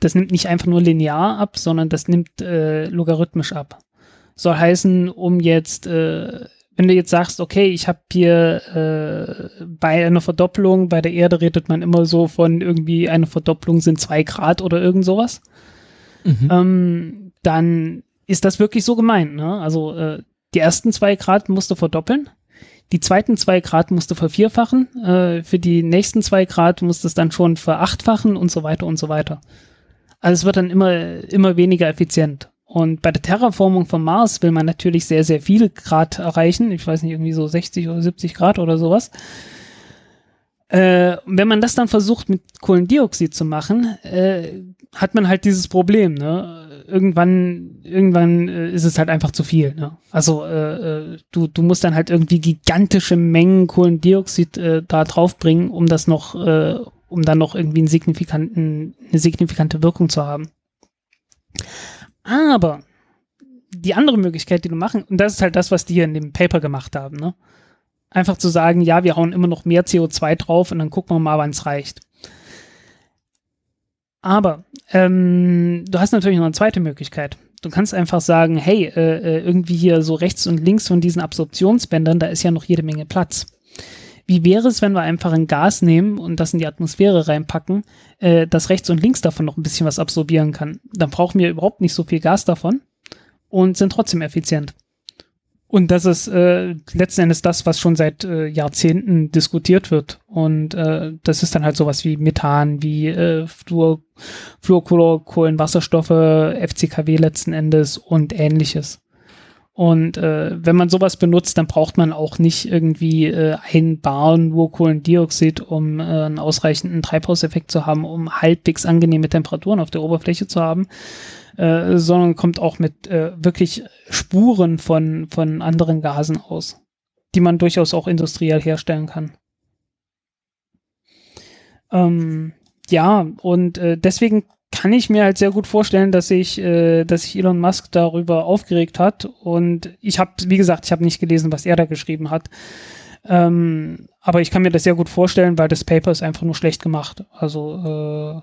B: das nimmt nicht einfach nur linear ab, sondern das nimmt äh, logarithmisch ab soll heißen, um jetzt, äh, wenn du jetzt sagst, okay, ich habe hier äh, bei einer Verdopplung, bei der Erde redet man immer so von irgendwie eine Verdopplung sind zwei Grad oder irgend sowas, mhm. ähm, dann ist das wirklich so gemeint. Ne? Also äh, die ersten zwei Grad musst du verdoppeln, die zweiten zwei Grad musst du vervierfachen, äh, für die nächsten zwei Grad musst du es dann schon verachtfachen und so weiter und so weiter. Also es wird dann immer, immer weniger effizient. Und bei der Terraformung vom Mars will man natürlich sehr, sehr viel Grad erreichen. Ich weiß nicht, irgendwie so 60 oder 70 Grad oder sowas. Äh, wenn man das dann versucht mit Kohlendioxid zu machen, äh, hat man halt dieses Problem. Ne? Irgendwann, irgendwann äh, ist es halt einfach zu viel. Ne? Also äh, äh, du, du musst dann halt irgendwie gigantische Mengen Kohlendioxid äh, da draufbringen, um das noch, um dann noch irgendwie einen signifikanten, eine signifikante Wirkung zu haben. Aber die andere Möglichkeit, die du machen, und das ist halt das, was die hier in dem Paper gemacht haben, ne? Einfach zu sagen, ja, wir hauen immer noch mehr CO2 drauf und dann gucken wir mal, wann es reicht. Aber ähm, du hast natürlich noch eine zweite Möglichkeit. Du kannst einfach sagen, hey, äh, äh irgendwie hier so rechts und links von diesen Absorptionsbändern, da ist ja noch jede Menge Platz. Wie wäre es, wenn wir einfach ein Gas nehmen und das in die Atmosphäre reinpacken, äh, das rechts und links davon noch ein bisschen was absorbieren kann? Dann brauchen wir überhaupt nicht so viel Gas davon und sind trotzdem effizient. Und das ist äh, letzten Endes das, was schon seit äh, Jahrzehnten diskutiert wird. Und äh, das ist dann halt sowas wie Methan, wie äh, Fluor, Fluorkohlenwasserstoffe, FCKW letzten Endes und ähnliches. Und äh, wenn man sowas benutzt, dann braucht man auch nicht irgendwie äh, ein Bar nur Kohlendioxid, um äh, einen ausreichenden Treibhauseffekt zu haben, um halbwegs angenehme Temperaturen auf der Oberfläche zu haben, äh, sondern kommt auch mit äh, wirklich Spuren von, von anderen Gasen aus, die man durchaus auch industriell herstellen kann. Ähm, ja, und äh, deswegen kann ich mir halt sehr gut vorstellen, dass sich, äh, dass sich Elon Musk darüber aufgeregt hat. Und ich habe, wie gesagt, ich habe nicht gelesen, was er da geschrieben hat. Ähm, aber ich kann mir das sehr gut vorstellen, weil das Paper ist einfach nur schlecht gemacht. Also äh,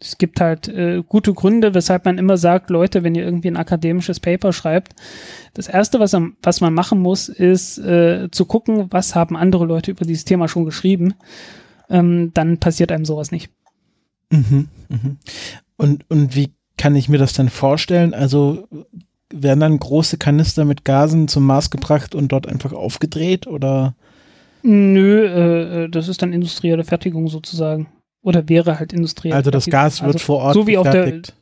B: es gibt halt äh, gute Gründe, weshalb man immer sagt, Leute, wenn ihr irgendwie ein akademisches Paper schreibt, das erste, was, was man machen muss, ist äh, zu gucken, was haben andere Leute über dieses Thema schon geschrieben. Ähm, dann passiert einem sowas nicht.
A: Mhm, mhm. Und, und wie kann ich mir das denn vorstellen? Also werden dann große Kanister mit Gasen zum Mars gebracht und dort einfach aufgedreht oder?
B: Nö, äh, äh das ist dann industrielle Fertigung sozusagen. Oder wäre halt industriell.
A: Also das Gas wird also, vor Ort
B: so wie gefertigt. auf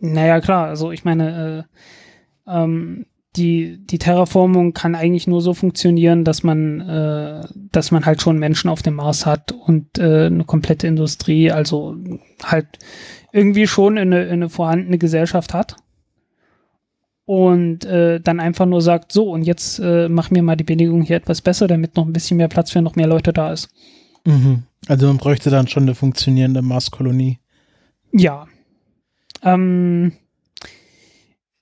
B: der. Naja, klar, also ich meine, äh, ähm, die, die Terraformung kann eigentlich nur so funktionieren, dass man, äh, dass man halt schon Menschen auf dem Mars hat und äh, eine komplette Industrie, also halt irgendwie schon eine, eine vorhandene Gesellschaft hat. Und äh, dann einfach nur sagt, so, und jetzt äh, mach mir mal die Bedingungen hier etwas besser, damit noch ein bisschen mehr Platz für noch mehr Leute da ist.
A: Mhm. Also man bräuchte dann schon eine funktionierende Marskolonie.
B: Ja. Ähm,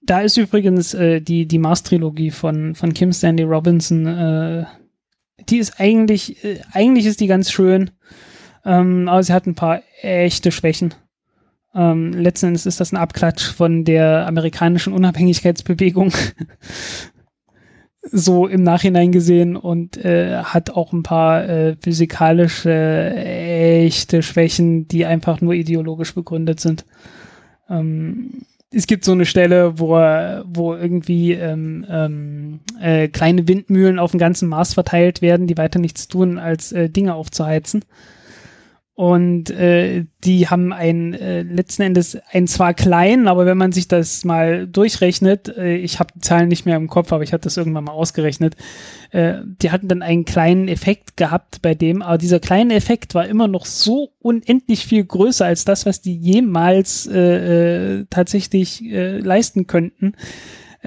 B: da ist übrigens äh, die, die Mars-Trilogie von, von Kim Stanley Robinson, äh, die ist eigentlich, äh, eigentlich ist die ganz schön, ähm, aber sie hat ein paar echte Schwächen. Ähm, letzten Endes ist das ein Abklatsch von der amerikanischen Unabhängigkeitsbewegung. so im Nachhinein gesehen und äh, hat auch ein paar äh, physikalische echte Schwächen, die einfach nur ideologisch begründet sind. Ähm, es gibt so eine Stelle, wo, wo irgendwie ähm, ähm, äh, kleine Windmühlen auf dem ganzen Mars verteilt werden, die weiter nichts tun, als äh, Dinge aufzuheizen. Und äh, die haben ein äh, letzten Endes ein zwar klein, aber wenn man sich das mal durchrechnet, äh, ich habe die Zahlen nicht mehr im Kopf, aber ich habe das irgendwann mal ausgerechnet, äh, die hatten dann einen kleinen Effekt gehabt bei dem, aber dieser kleine Effekt war immer noch so unendlich viel größer als das, was die jemals äh, äh, tatsächlich äh, leisten könnten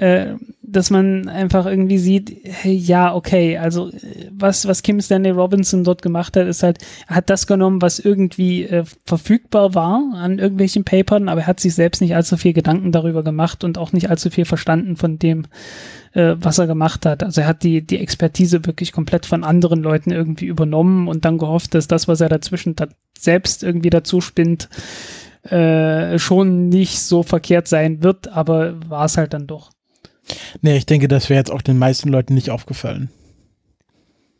B: äh, dass man einfach irgendwie sieht, hey, ja, okay, also was, was Kim Stanley Robinson dort gemacht hat, ist halt, er hat das genommen, was irgendwie äh, verfügbar war an irgendwelchen Papern, aber er hat sich selbst nicht allzu viel Gedanken darüber gemacht und auch nicht allzu viel verstanden von dem, äh, was er gemacht hat. Also er hat die, die Expertise wirklich komplett von anderen Leuten irgendwie übernommen und dann gehofft, dass das, was er dazwischen da selbst irgendwie dazu spinnt, äh, schon nicht so verkehrt sein wird, aber war es halt dann doch.
A: Nee, ich denke, das wäre jetzt auch den meisten Leuten nicht aufgefallen.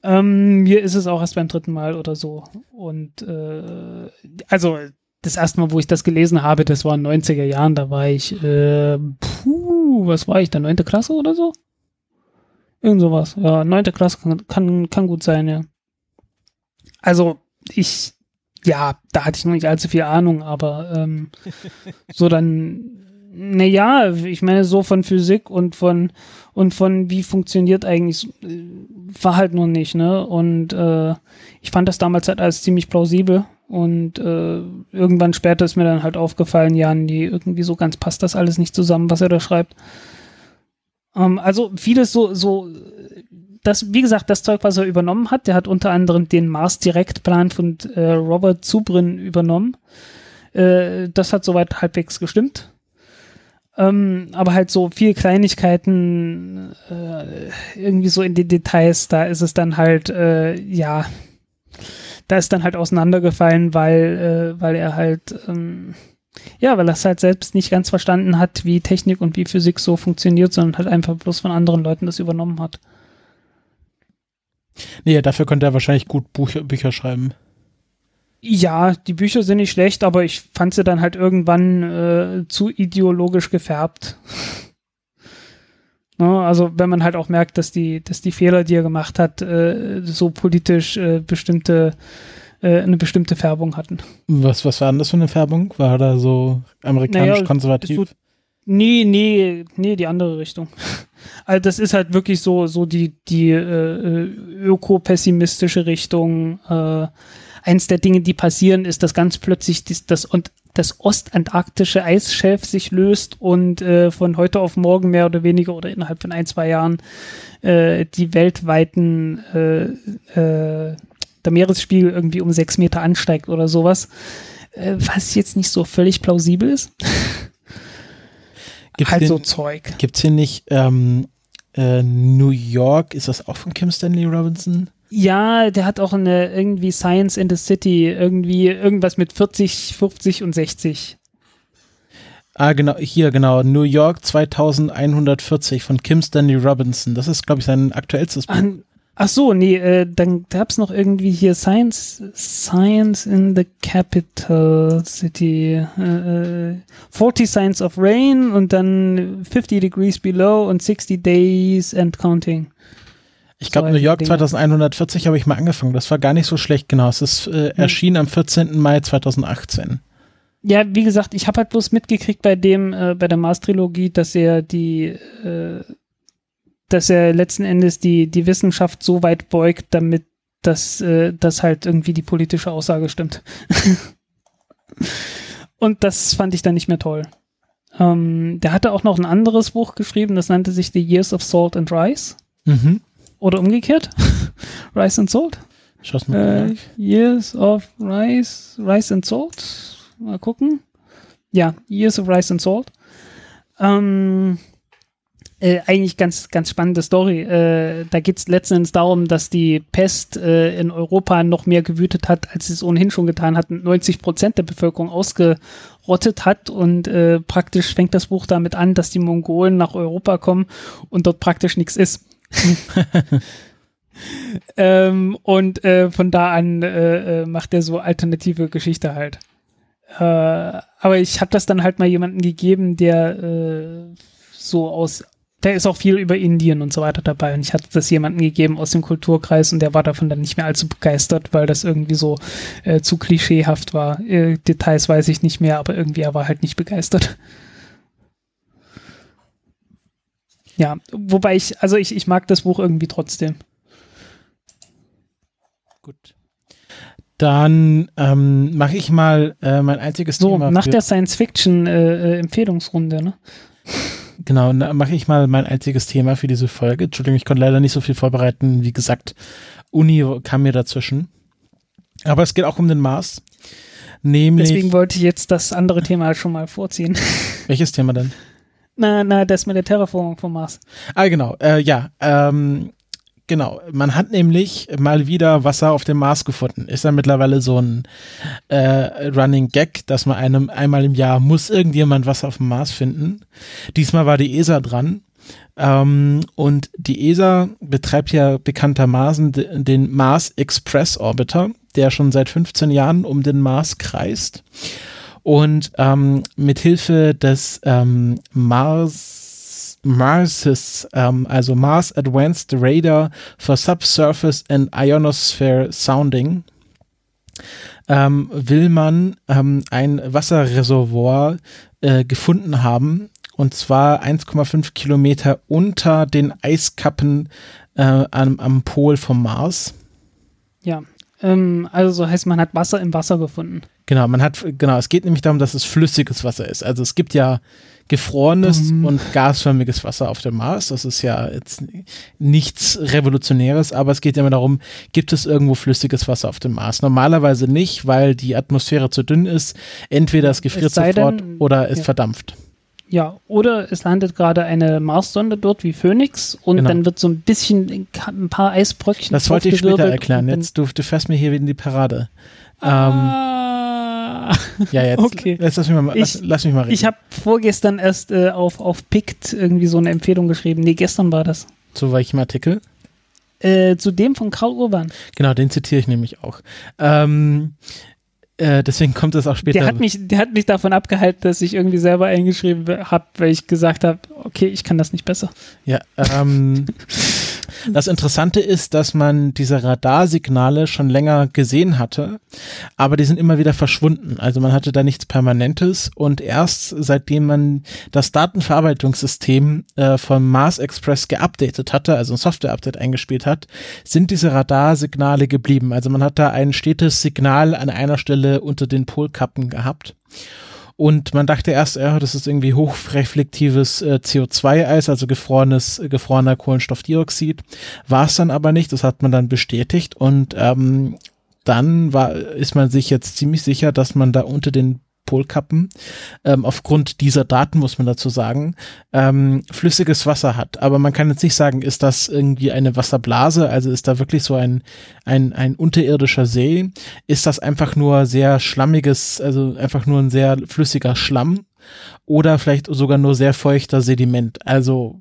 B: Ähm, mir ist es auch erst beim dritten Mal oder so. Und äh, also das erste Mal, wo ich das gelesen habe, das war in den 90er Jahren, da war ich, äh, puh, was war ich, da neunte Klasse oder so? Irgend sowas. Ja, neunte Klasse kann, kann, kann gut sein, ja. Also ich, ja, da hatte ich noch nicht allzu viel Ahnung, aber ähm, so dann naja, ich meine, so von Physik und von und von wie funktioniert eigentlich, äh, war halt nur nicht, ne? Und äh, ich fand das damals halt alles ziemlich plausibel. Und äh, irgendwann später ist mir dann halt aufgefallen, ja, nee, irgendwie so ganz passt das alles nicht zusammen, was er da schreibt. Ähm, also vieles so, so, das, wie gesagt, das Zeug, was er übernommen hat, der hat unter anderem den Mars-Direktplan von äh, Robert Zubrin übernommen. Äh, das hat soweit halbwegs gestimmt. Ähm, aber halt so viel Kleinigkeiten, äh, irgendwie so in den Details, da ist es dann halt, äh, ja, da ist dann halt auseinandergefallen, weil, äh, weil er halt, ähm, ja, weil er es halt selbst nicht ganz verstanden hat, wie Technik und wie Physik so funktioniert, sondern halt einfach bloß von anderen Leuten das übernommen hat.
A: Nee, dafür konnte er wahrscheinlich gut Buch Bücher schreiben.
B: Ja, die Bücher sind nicht schlecht, aber ich fand sie dann halt irgendwann äh, zu ideologisch gefärbt. ne? Also wenn man halt auch merkt, dass die, dass die Fehler, die er gemacht hat, äh, so politisch äh, bestimmte äh, eine bestimmte Färbung hatten.
A: Was, was war denn das für eine Färbung? War da so amerikanisch naja, konservativ?
B: Nee, nee, nee, die andere Richtung. Also das ist halt wirklich so, so die, die äh, äh öko-pessimistische Richtung, äh, eins der Dinge, die passieren, ist, dass ganz plötzlich das, das, und das ostantarktische Eisschelf sich löst und äh, von heute auf morgen mehr oder weniger oder innerhalb von ein, zwei Jahren äh, die weltweiten äh, äh, der Meeresspiegel irgendwie um sechs Meter ansteigt oder sowas, äh, was jetzt nicht so völlig plausibel ist.
A: Gibt's halt den, so Zeug. Gibt es hier nicht ähm, äh, New York, ist das auch von Kim Stanley Robinson?
B: Ja, der hat auch eine irgendwie Science in the City, irgendwie irgendwas mit 40, 50 und 60.
A: Ah, genau, hier, genau. New York 2140 von Kim Stanley Robinson. Das ist, glaube ich, sein aktuellstes Buch.
B: An, ach so, nee, äh, dann gab es noch irgendwie hier Science, Science in the Capital City. Äh, 40 äh, Signs of Rain und dann 50 Degrees Below und 60 Days and Counting.
A: Ich glaube, New York 2140 habe ich mal angefangen. Das war gar nicht so schlecht, genau. Es ist äh, hm. erschienen am 14. Mai 2018.
B: Ja, wie gesagt, ich habe halt bloß mitgekriegt bei dem, äh, bei der Mars-Trilogie, dass er die, äh, dass er letzten Endes die, die Wissenschaft so weit beugt, damit dass, äh, dass halt irgendwie die politische Aussage stimmt. Und das fand ich dann nicht mehr toll. Ähm, der hatte auch noch ein anderes Buch geschrieben, das nannte sich The Years of Salt and Rice. Mhm. Oder umgekehrt. Rice and Salt. Äh, Years of Rice, Rice and Salt. Mal gucken. Ja, Years of Rice and Salt. Ähm, äh, eigentlich ganz, ganz spannende Story. Äh, da geht es letztendlich darum, dass die Pest äh, in Europa noch mehr gewütet hat, als es ohnehin schon getan hat, 90 Prozent der Bevölkerung ausgerottet hat. Und äh, praktisch fängt das Buch damit an, dass die Mongolen nach Europa kommen und dort praktisch nichts ist. ähm, und äh, von da an äh, äh, macht er so alternative Geschichte halt. Äh, aber ich habe das dann halt mal jemanden gegeben, der äh, so aus, der ist auch viel über Indien und so weiter dabei. Und ich hatte das jemanden gegeben aus dem Kulturkreis und der war davon dann nicht mehr allzu begeistert, weil das irgendwie so äh, zu klischeehaft war. Details weiß ich nicht mehr, aber irgendwie er war halt nicht begeistert. Ja, wobei ich, also ich, ich mag das Buch irgendwie trotzdem.
A: Gut. Dann ähm, mache ich mal äh, mein einziges
B: So,
A: Thema.
B: nach der Science-Fiction-Empfehlungsrunde, ne?
A: Genau, dann mache ich mal mein einziges Thema für diese Folge. Entschuldigung, ich konnte leider nicht so viel vorbereiten. Wie gesagt, Uni kam mir dazwischen. Aber es geht auch um den Mars. Nämlich,
B: Deswegen wollte ich jetzt das andere Thema schon mal vorziehen.
A: welches Thema denn?
B: Na, na, das mit der Terraformung vom Mars.
A: Ah, genau, äh, ja, ähm, genau. Man hat nämlich mal wieder Wasser auf dem Mars gefunden. Ist ja mittlerweile so ein äh, Running Gag, dass man einem einmal im Jahr muss irgendjemand Wasser auf dem Mars finden. Diesmal war die ESA dran. Ähm, und die ESA betreibt ja bekanntermaßen de- den Mars Express Orbiter, der schon seit 15 Jahren um den Mars kreist. Und ähm, mit Hilfe des ähm, Mars MARSIS, ähm, also Mars Advanced Radar for Subsurface and Ionosphere Sounding, ähm, will man ähm, ein Wasserreservoir äh, gefunden haben, und zwar 1,5 Kilometer unter den Eiskappen äh, am, am Pol vom Mars.
B: Ja. Ähm, also so heißt, man hat Wasser im Wasser gefunden.
A: Genau, man hat, genau, es geht nämlich darum, dass es flüssiges Wasser ist. Also es gibt ja gefrorenes
B: Mhm.
A: und gasförmiges Wasser auf dem Mars. Das ist ja jetzt nichts Revolutionäres, aber es geht ja immer darum, gibt es irgendwo flüssiges Wasser auf dem Mars? Normalerweise nicht, weil die Atmosphäre zu dünn ist. Entweder es gefriert
B: Es
A: sofort
B: denn-
A: oder es
B: ja.
A: verdampft.
B: Ja, oder es landet gerade eine Marssonde dort wie Phoenix und
A: Genau.
B: dann wird so ein bisschen ein paar Eisbröckchen
A: Das wollte ich später erklären. Jetzt, du, du fährst mir hier in die Parade. Ähm,
B: Ah.
A: ja, jetzt,
B: okay.
A: jetzt lass, mich mal, lass,
B: Ich-
A: lass mich mal reden.
B: Ich habe vorgestern erst äh, auf, auf Pict irgendwie so eine Empfehlung geschrieben. Nee, gestern war das.
A: Zu welchem Artikel?
B: Äh, zu dem von Karl Urban.
A: Genau, den zitiere ich nämlich auch. Ähm, äh, deswegen kommt es auch später.
B: Der hat, mich, der hat mich davon abgehalten, dass ich irgendwie selber eingeschrieben habe, weil ich gesagt habe, okay, ich kann das nicht besser.
A: Ja, ähm, das Interessante ist, dass man diese Radarsignale schon länger gesehen hatte, aber die sind immer wieder verschwunden. Also man hatte da nichts Permanentes und erst seitdem man das Datenverarbeitungssystem äh, vom Mars Express geupdatet hatte, also ein Software-Update eingespielt hat, sind diese Radarsignale geblieben. Also man hat da ein stetes Signal an einer Stelle unter den Polkappen gehabt. Und man dachte erst, ja, das ist irgendwie hochreflektives äh, CO2-Eis, also gefrorenes, äh, gefrorener Kohlenstoffdioxid. War es dann aber nicht, das hat man dann bestätigt. Und ähm, dann war, ist man sich jetzt ziemlich sicher, dass man da unter den Polkappen, ähm, aufgrund dieser Daten muss man dazu sagen, ähm, flüssiges Wasser hat. Aber man kann jetzt nicht sagen, ist das irgendwie eine Wasserblase, also ist da wirklich so ein, ein, ein unterirdischer See? Ist das einfach nur sehr schlammiges, also einfach nur ein sehr flüssiger Schlamm? Oder vielleicht sogar nur sehr feuchter Sediment? Also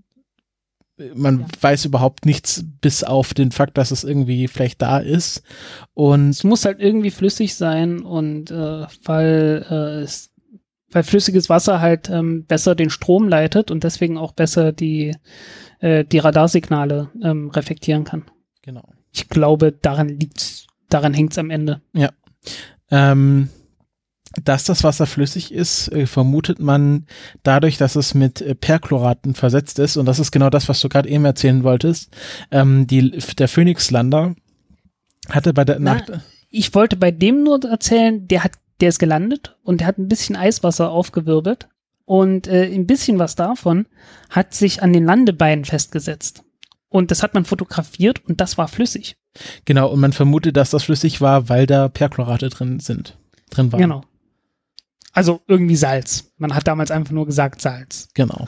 A: man
B: Ja.
A: weiß überhaupt nichts bis auf den Fakt, dass es irgendwie vielleicht da ist. Und
B: Es muss halt irgendwie flüssig sein und äh, weil äh, es weil flüssiges Wasser halt ähm, besser den Strom leitet und deswegen auch besser die, äh, die Radarsignale ähm, reflektieren kann.
A: genau.
B: Ich glaube, daran liegt's, daran hängt's am Ende.
A: Ähm, dass das Wasser flüssig ist, äh, vermutet man dadurch, dass es mit äh, Perchloraten versetzt ist. Und das ist genau das, was du gerade eben erzählen wolltest. Ähm, die, der Phoenixlander hatte bei der
B: Na,
A: Nacht.
B: Ich wollte bei dem nur erzählen, der hat, der ist gelandet und der hat ein bisschen Eiswasser aufgewirbelt und äh, ein bisschen was davon hat sich an den Landebeinen festgesetzt. Und das hat man fotografiert und das war flüssig.
A: Genau, und man vermutet, dass das flüssig war, weil da Perchlorate drin sind. Drin waren.
B: Genau. Also irgendwie Salz. Man hat damals einfach nur gesagt Salz.
A: Genau.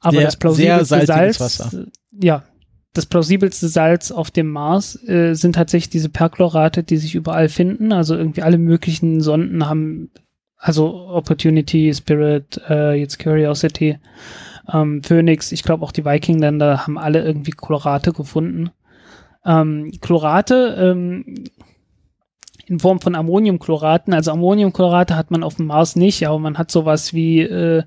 B: Aber
A: Sehr-
B: das plausibelste Salz,
A: Wasser.
B: äh, ja, das plausibelste Salz auf dem Mars äh, sind tatsächlich diese Perchlorate, die sich überall finden. Also irgendwie alle möglichen Sonden haben, also Opportunity, Spirit, äh, jetzt Curiosity, ähm, Phoenix, ich glaube auch die Viking-Länder haben alle irgendwie Chlorate gefunden. Ähm, Chlorate, ähm, in Form von Ammoniumchloraten. Also Ammoniumchlorate hat man auf dem Mars nicht, aber man hat sowas wie äh,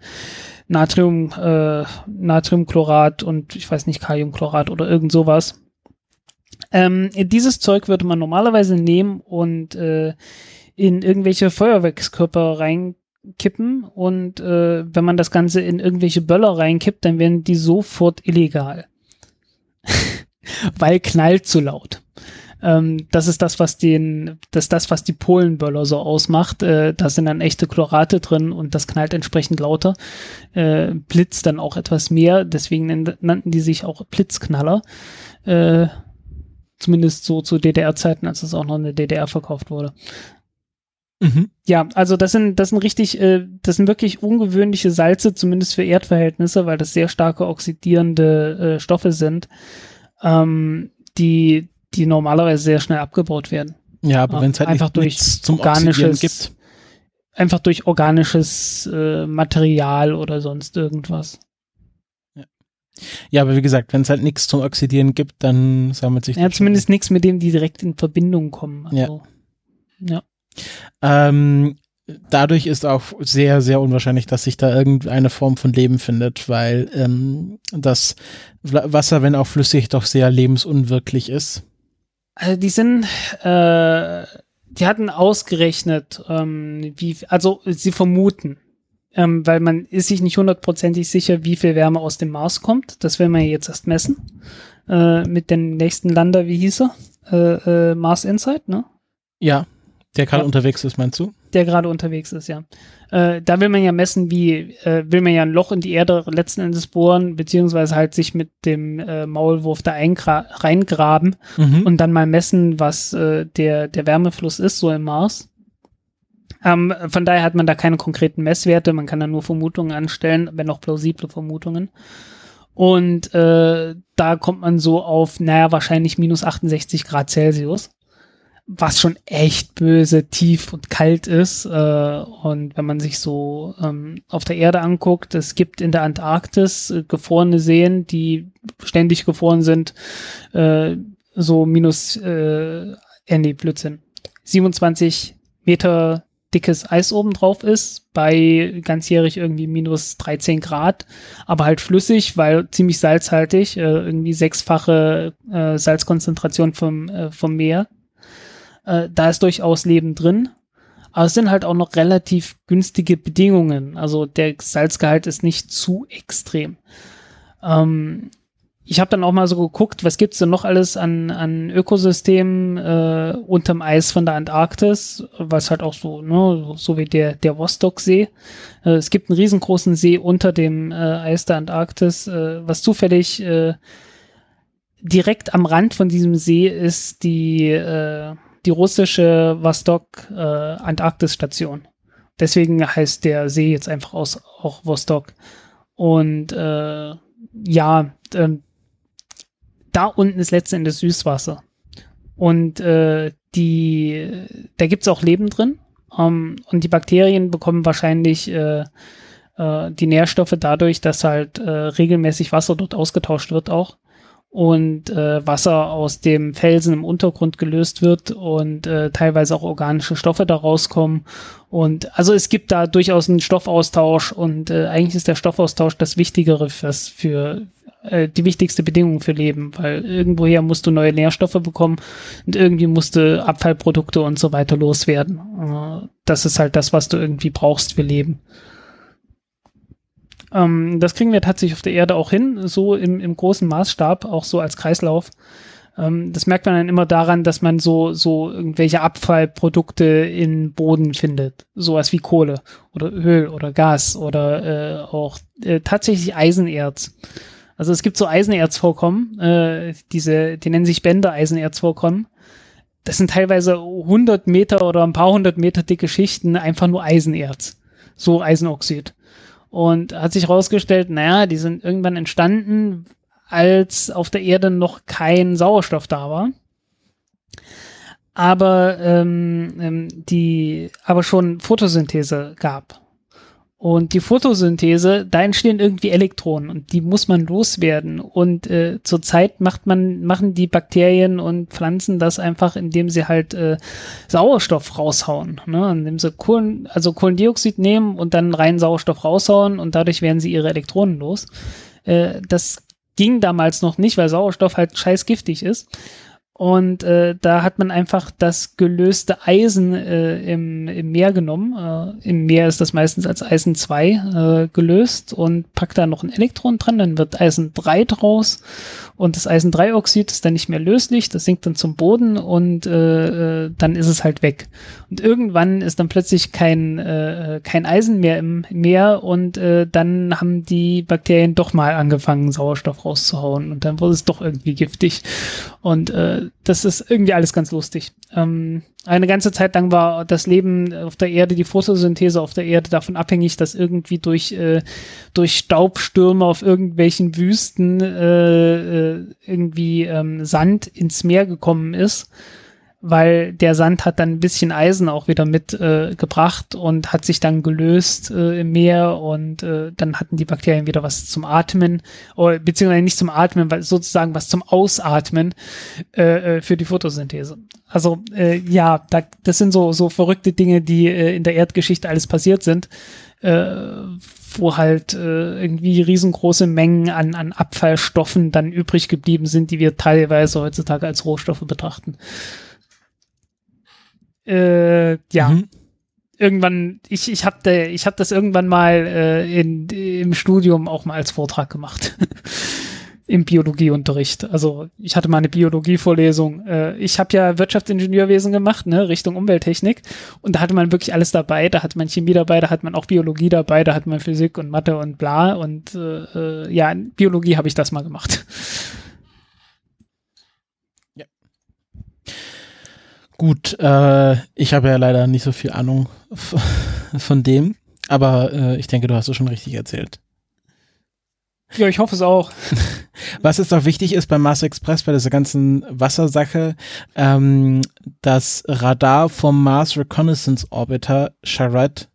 B: Natrium, äh, Natriumchlorat und ich weiß nicht, Kaliumchlorat oder irgend sowas. Ähm, dieses Zeug würde man normalerweise nehmen und äh, in irgendwelche Feuerwerkskörper reinkippen und äh, wenn man das Ganze in irgendwelche Böller reinkippt, dann werden die sofort illegal. Weil knallt zu laut. Ähm, das ist das, was den, das ist das, was die Polenböller so ausmacht. Äh, da sind dann echte Chlorate drin und das knallt entsprechend lauter. Äh, blitzt dann auch etwas mehr, deswegen nannten die sich auch Blitzknaller. Äh, zumindest so zu DDR-Zeiten, als es auch noch in der DDR verkauft wurde. Mhm. Ja, also das sind, das sind richtig, äh, das sind wirklich ungewöhnliche Salze, zumindest für Erdverhältnisse, weil das sehr starke oxidierende äh, Stoffe sind, ähm, die, die normalerweise sehr schnell abgebaut werden.
A: Ja, aber wenn es halt
B: einfach durch zum organisches gibt. Einfach durch organisches äh, Material oder sonst irgendwas.
A: Ja. ja, aber wie gesagt, wenn es halt nichts zum Oxidieren gibt, dann sammelt sich.
B: Ja, zumindest nichts, mit dem die direkt in Verbindung kommen. Also,
A: ja. ja. Ähm, dadurch ist auch sehr, sehr unwahrscheinlich, dass sich da irgendeine Form von Leben findet, weil ähm, das Wasser, wenn auch flüssig, doch sehr lebensunwirklich ist.
B: Also die sind, äh, die hatten ausgerechnet, ähm, wie, also sie vermuten, ähm, weil man ist sich nicht hundertprozentig sicher, wie viel Wärme aus dem Mars kommt. Das werden wir jetzt erst messen. Äh, mit dem nächsten Lander, wie hieß er? Äh, äh, Mars Insight, ne?
A: Ja, der gerade ja. unterwegs ist, meinst du?
B: Der gerade unterwegs ist, ja. Äh, da will man ja messen, wie, äh, will man ja ein Loch in die Erde letzten Endes bohren, beziehungsweise halt sich mit dem äh, Maulwurf da reingraben mhm. und dann mal messen, was äh, der, der Wärmefluss ist, so im Mars. Ähm, von daher hat man da keine konkreten Messwerte, man kann da nur Vermutungen anstellen, wenn auch plausible Vermutungen. Und äh, da kommt man so auf, naja, wahrscheinlich minus 68 Grad Celsius was schon echt böse, tief und kalt ist. Äh, und wenn man sich so ähm, auf der Erde anguckt, es gibt in der Antarktis äh, gefrorene Seen, die ständig gefroren sind, äh, so minus, äh, nee, Blödsinn, 27 Meter dickes Eis oben drauf ist, bei ganzjährig irgendwie minus 13 Grad, aber halt flüssig, weil ziemlich salzhaltig, äh, irgendwie sechsfache äh, Salzkonzentration vom, äh, vom Meer äh, da ist durchaus Leben drin. Aber es sind halt auch noch relativ günstige Bedingungen. Also der Salzgehalt ist nicht zu extrem. Ähm, ich habe dann auch mal so geguckt, was gibt's denn noch alles an, an Ökosystemen äh, unterm Eis von der Antarktis, was halt auch so, ne, so wie der, der Vostok-See. Äh, es gibt einen riesengroßen See unter dem äh, Eis der Antarktis, äh, was zufällig äh, direkt am Rand von diesem See ist die äh, die russische Vostok äh, Antarktisstation. Deswegen heißt der See jetzt einfach aus, auch Vostok. Und äh, ja, äh, da unten ist letzten Endes Süßwasser. Und äh, die, da gibt's auch Leben drin. Ähm, und die Bakterien bekommen wahrscheinlich äh, äh, die Nährstoffe dadurch, dass halt äh, regelmäßig Wasser dort ausgetauscht wird auch und äh, Wasser aus dem Felsen im Untergrund gelöst wird und äh, teilweise auch organische Stoffe da rauskommen. Und also es gibt da durchaus einen Stoffaustausch und äh, eigentlich ist der Stoffaustausch das Wichtigere fürs, für äh, die wichtigste Bedingung für Leben, weil irgendwoher musst du neue Nährstoffe bekommen und irgendwie musst du Abfallprodukte und so weiter loswerden. Äh, das ist halt das, was du irgendwie brauchst für Leben. Ähm, das kriegen wir tatsächlich auf der Erde auch hin, so im, im großen Maßstab, auch so als Kreislauf. Ähm, das merkt man dann immer daran, dass man so, so irgendwelche Abfallprodukte in Boden findet. Sowas wie Kohle oder Öl oder Gas oder äh, auch äh, tatsächlich Eisenerz. Also es gibt so Eisenerzvorkommen, äh, diese, die nennen sich Bänder-Eisenerzvorkommen. Das sind teilweise 100 Meter oder ein paar hundert Meter dicke Schichten, einfach nur Eisenerz. So Eisenoxid. Und hat sich herausgestellt, naja, die sind irgendwann entstanden, als auf der Erde noch kein Sauerstoff da war. Aber ähm, ähm, die aber schon Photosynthese gab. Und die Photosynthese, da entstehen irgendwie Elektronen und die muss man loswerden. Und äh, zurzeit macht man, machen die Bakterien und Pflanzen das einfach, indem sie halt äh, Sauerstoff raushauen. Ne? Indem sie Kohlen, also Kohlendioxid nehmen und dann rein Sauerstoff raushauen und dadurch werden sie ihre Elektronen los. Äh, das ging damals noch nicht, weil Sauerstoff halt scheiß giftig ist. Und äh, da hat man einfach das gelöste Eisen äh, im, im Meer genommen. Äh, Im Meer ist das meistens als Eisen 2 äh, gelöst und packt da noch ein Elektron dran, dann wird Eisen 3 draus und das Eisen-3-Oxid ist dann nicht mehr löslich, das sinkt dann zum Boden und äh, äh, dann ist es halt weg. Und irgendwann ist dann plötzlich kein, äh, kein Eisen mehr im Meer und äh, dann haben die Bakterien doch mal angefangen, Sauerstoff rauszuhauen und dann wurde es doch irgendwie giftig. Und äh, das ist irgendwie alles ganz lustig. Ähm, eine ganze Zeit lang war das Leben auf der Erde, die Photosynthese auf der Erde davon abhängig, dass irgendwie durch, äh, durch Staubstürme auf irgendwelchen Wüsten äh, irgendwie ähm, Sand ins Meer gekommen ist weil der Sand hat dann ein bisschen Eisen auch wieder mitgebracht äh, und hat sich dann gelöst äh, im Meer und äh, dann hatten die Bakterien wieder was zum Atmen, oder, beziehungsweise nicht zum Atmen, weil sozusagen was zum Ausatmen äh, äh, für die Photosynthese. Also äh, ja, da, das sind so, so verrückte Dinge, die äh, in der Erdgeschichte alles passiert sind. Äh, wo halt äh, irgendwie riesengroße Mengen an, an Abfallstoffen dann übrig geblieben sind, die wir teilweise heutzutage als Rohstoffe betrachten äh, ja, mhm. irgendwann, ich, ich habe ich hab das irgendwann mal äh, in, im Studium auch mal als Vortrag gemacht. Im Biologieunterricht. Also ich hatte mal eine Biologievorlesung. Äh, ich habe ja Wirtschaftsingenieurwesen gemacht, ne, Richtung Umwelttechnik. Und da hatte man wirklich alles dabei. Da hatte man Chemie dabei, da hat man auch Biologie dabei, da hat man Physik und Mathe und bla. Und äh, äh ja, in Biologie habe ich das mal gemacht.
A: Gut, äh, ich habe ja leider nicht so viel Ahnung von dem, aber äh, ich denke, du hast es schon richtig erzählt.
B: Ja, ich hoffe es auch.
A: Was jetzt auch wichtig ist beim Mars Express, bei dieser ganzen Wassersache, ähm, das Radar vom Mars Reconnaissance Orbiter, Charette,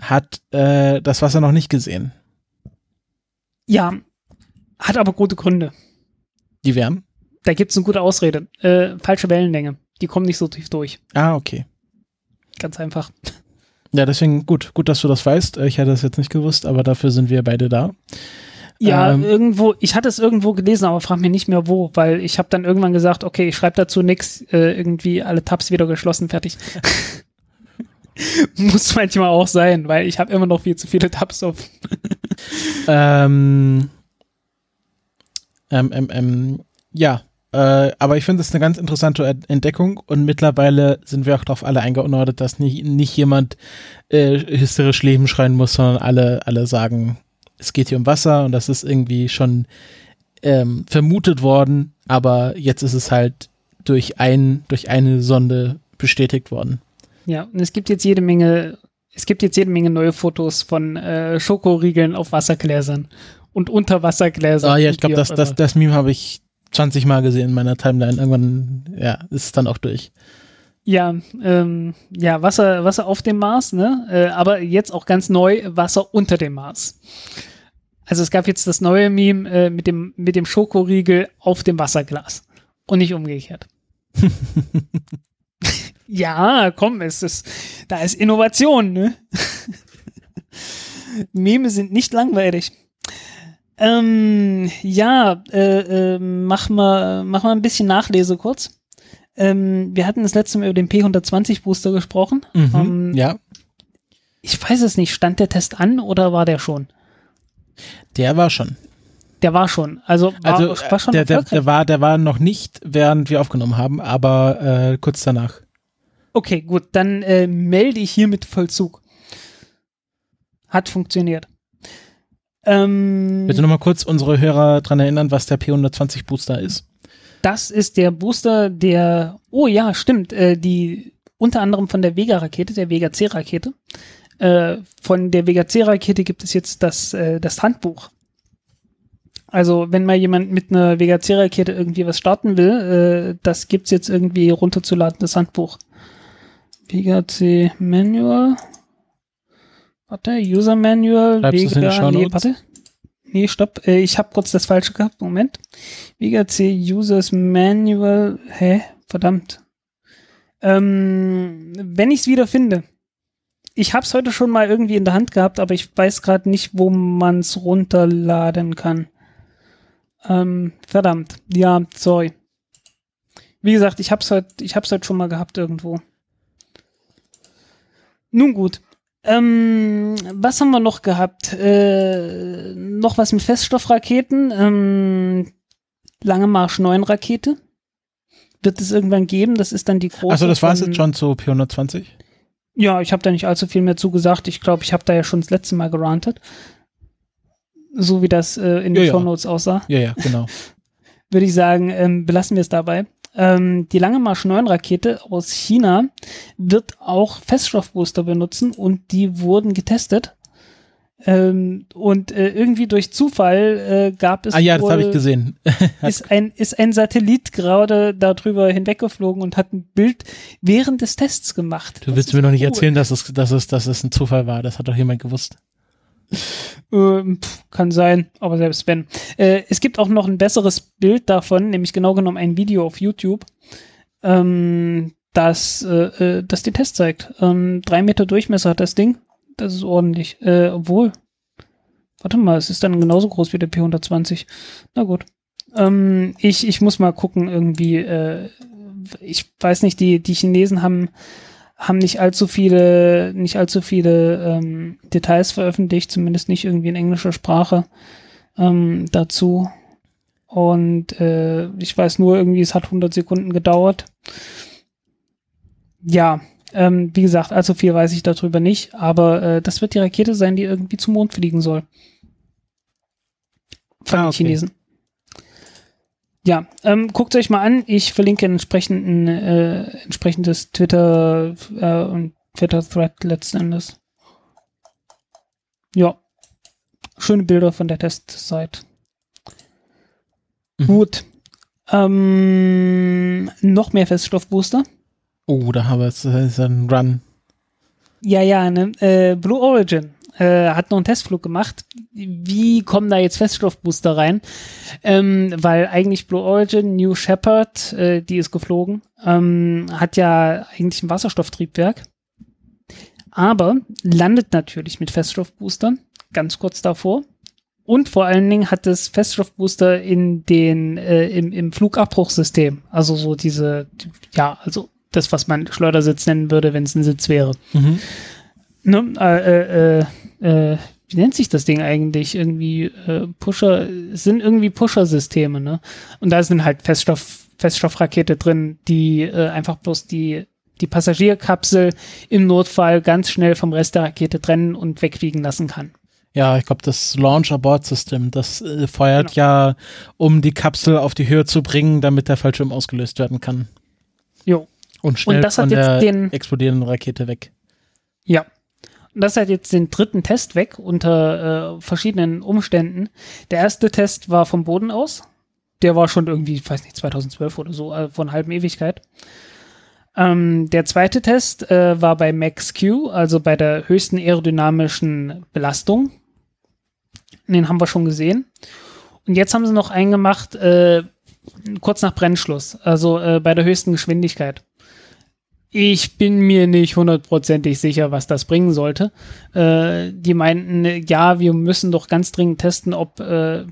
A: hat äh, das Wasser noch nicht gesehen.
B: Ja, hat aber gute Gründe.
A: Die wären?
B: Da gibt es eine gute Ausrede. Äh, falsche Wellenlänge die kommen nicht so tief durch.
A: Ah, okay.
B: Ganz einfach.
A: Ja, deswegen gut, gut, dass du das weißt. Ich hätte das jetzt nicht gewusst, aber dafür sind wir beide da.
B: Ja, ähm, irgendwo, ich hatte es irgendwo gelesen, aber frag mir nicht mehr wo, weil ich habe dann irgendwann gesagt, okay, ich schreibe dazu nichts, äh, irgendwie alle Tabs wieder geschlossen, fertig. Muss manchmal auch sein, weil ich habe immer noch viel zu viele Tabs auf.
A: ähm, ähm, ähm, ähm, ja, äh, aber ich finde es eine ganz interessante Entdeckung und mittlerweile sind wir auch darauf alle eingeordnet, dass nicht, nicht jemand äh, hysterisch Leben schreien muss, sondern alle, alle sagen, es geht hier um Wasser und das ist irgendwie schon ähm, vermutet worden, aber jetzt ist es halt durch, ein, durch eine Sonde bestätigt worden.
B: Ja, und es gibt jetzt jede Menge, es gibt jetzt jede Menge neue Fotos von äh, Schokoriegeln auf Wassergläsern und Unterwassergläsern.
A: Ah ja, ich glaube, das, das, das Meme habe ich 20 Mal gesehen in meiner Timeline. Irgendwann, ja, ist es dann auch durch.
B: Ja, ähm, ja, Wasser, Wasser auf dem Mars, ne? Äh, aber jetzt auch ganz neu Wasser unter dem Mars. Also es gab jetzt das neue Meme äh, mit dem mit dem Schokoriegel auf dem Wasserglas und nicht umgekehrt. ja, komm, es ist da ist Innovation, ne? Meme sind nicht langweilig. Ähm, ja, äh, äh, mach mal, mach mal ein bisschen Nachlese kurz. Ähm, wir hatten das letzte Mal über den P120 Booster gesprochen.
A: Mhm, ähm, ja.
B: Ich weiß es nicht, stand der Test an oder war der schon?
A: Der war schon.
B: Der war schon. Also
A: war, also, war schon der, der, der, war, der war noch nicht, während wir aufgenommen haben, aber äh, kurz danach.
B: Okay, gut, dann äh, melde ich hier mit Vollzug. Hat funktioniert.
A: Ähm, Bitte nochmal kurz unsere Hörer daran erinnern, was der P120 Booster ist.
B: Das ist der Booster, der, oh ja, stimmt, äh, die unter anderem von der Vega-Rakete, der Vega-C-Rakete. Äh, von der Vega-C-Rakete gibt es jetzt das, äh, das Handbuch. Also, wenn mal jemand mit einer Vega-C-Rakete irgendwie was starten will, äh, das gibt's jetzt irgendwie runterzuladen, das Handbuch. Vega-C Manual. Warte, User Manual,
A: Bleibst du's in den
B: Vega, nee, warte. Nee, stopp, äh, ich habe kurz das falsche gehabt, Moment. Vega C Users Manual, hä, verdammt. Ähm, wenn ich es wieder finde. Ich habe es heute schon mal irgendwie in der Hand gehabt, aber ich weiß gerade nicht, wo man es runterladen kann. Ähm, verdammt. Ja, sorry. Wie gesagt, ich hab's heute, ich hab's heute schon mal gehabt irgendwo. Nun gut. Ähm, was haben wir noch gehabt? Äh, noch was mit Feststoffraketen. Ähm, Lange Marsch 9 Rakete. Wird es irgendwann geben? Das ist dann die große.
A: Achso, das war es jetzt schon zu P120?
B: Ja, ich habe da nicht allzu viel mehr zugesagt. Ich glaube, ich habe da ja schon das letzte Mal gerantet. So wie das äh, in den
A: Ja, ja.
B: Shownotes aussah.
A: Ja, ja, genau.
B: würde ich sagen, ähm, belassen wir es dabei. Ähm, die Lange Marsch 9 Rakete aus China wird auch Feststoffbooster benutzen und die wurden getestet. Ähm, und äh, irgendwie durch Zufall äh, gab es
A: ah ja, das
B: wohl,
A: habe ich gesehen.
B: ist ein ist ein Satellit gerade darüber hinweggeflogen und hat ein Bild während des Tests gemacht.
A: Du
B: Das
A: willst mir noch nicht
B: cool.
A: erzählen, dass es, dass, es, dass es ein Zufall war. Das hat doch jemand gewusst.
B: Ähm, pf, kann sein, aber selbst wenn. Äh, es gibt auch noch ein besseres Bild davon, nämlich genau genommen ein Video auf YouTube, ähm, das, äh, äh, das den Test zeigt. Ähm, drei Meter Durchmesser hat das Ding. Das ist ordentlich. Äh, obwohl, warte mal, es ist dann genauso groß wie der P120. Na gut. Ähm, ich, ich muss mal gucken, irgendwie, äh, ich weiß nicht, die, die Chinesen haben haben nicht allzu viele, nicht allzu viele ähm, Details veröffentlicht, zumindest nicht irgendwie in englischer Sprache ähm, dazu. Und äh, ich weiß nur irgendwie, es hat 100 Sekunden gedauert. Ja, ähm, wie gesagt, allzu viel weiß ich darüber nicht, aber äh, das wird die Rakete sein, die irgendwie zum Mond fliegen soll. Von
A: Ah,
B: den
A: okay.
B: Chinesen. Ja, ähm, guckt euch mal an. Ich verlinke entsprechenden, äh, entsprechendes Twitter äh, und Twitter-Thread letzten Endes. Ja. Schöne Bilder von der Testsite.
A: Mhm.
B: Gut. Ähm, noch mehr Feststoffbooster.
A: Oh, da haben wir es. Das ist ein Run.
B: Ja, ja, ne? Äh, Blue Origin äh, hat noch einen Testflug gemacht. Wie kommen da jetzt Feststoffbooster rein? Ähm, weil eigentlich Blue Origin, New Shepard, äh, die ist geflogen, ähm, hat ja eigentlich ein Wasserstofftriebwerk, aber landet natürlich mit Feststoffboostern, ganz kurz davor. Und vor allen Dingen hat es Feststoffbooster in den, äh, im, im Flugabbruchsystem. Also so diese, ja, also das, was man Schleudersitz nennen würde, wenn es ein Sitz wäre.
A: Mhm.
B: Ne, äh, äh, äh, wie nennt sich das Ding eigentlich? Irgendwie äh, Pusher, es sind irgendwie Pusher-Systeme, ne? Und da sind halt Feststoff, Feststoffrakete drin, die äh, einfach bloß die, die Passagierkapsel im Notfall ganz schnell vom Rest der Rakete trennen und wegfliegen lassen kann.
A: Ja, ich glaube, das Launch Abort System, das äh, feuert
B: Genau.
A: ja, um die Kapsel auf die Höhe zu bringen, damit der Fallschirm ausgelöst werden kann.
B: Jo.
A: Und schnell
B: Und das hat
A: von
B: jetzt
A: der
B: den-
A: explodierenden Rakete weg.
B: Ja. Und das hat jetzt den dritten Test weg unter äh, verschiedenen Umständen. Der erste Test war vom Boden aus. Der war schon irgendwie, ich weiß nicht, 2012 oder so, äh, von halben Ewigkeit. Ähm, der zweite Test äh, war bei Max Q, also bei der höchsten aerodynamischen Belastung. Den haben wir schon gesehen. Und jetzt haben sie noch einen gemacht, äh, kurz nach Brennschluss, also äh, bei der höchsten Geschwindigkeit. Ich bin mir nicht hundertprozentig sicher, was das bringen sollte. Äh, die meinten, ja, wir müssen doch ganz dringend testen, ob äh,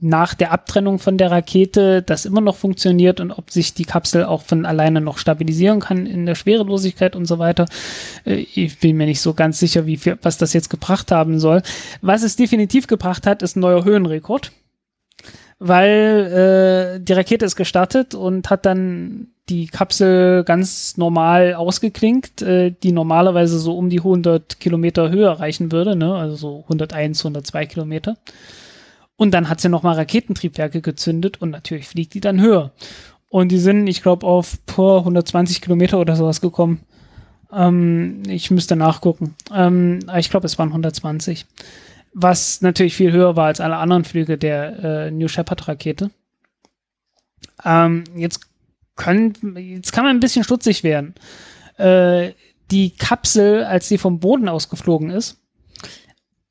B: nach der Abtrennung von der Rakete das immer noch funktioniert und ob sich die Kapsel auch von alleine noch stabilisieren kann in der Schwerelosigkeit und so weiter. Äh, ich bin mir nicht so ganz sicher, wie viel, was das jetzt gebracht haben soll. Was es definitiv gebracht hat, ist ein neuer Höhenrekord. Weil äh, die Rakete ist gestartet und hat dann die Kapsel ganz normal ausgeklinkt, äh, die normalerweise so um die 100 Kilometer Höhe erreichen würde, ne? also so 101, 102 Kilometer. Und dann hat sie nochmal Raketentriebwerke gezündet und natürlich fliegt die dann höher. Und die sind, ich glaube, auf pur 120 Kilometer oder sowas gekommen. Ähm, ich müsste nachgucken. Ähm, ich glaube, es waren 120. Was natürlich viel höher war als alle anderen Flüge der äh, New Shepard Rakete. Ähm, jetzt, können, jetzt kann man ein bisschen stutzig werden. Äh, die Kapsel, als sie vom Boden aus geflogen ist,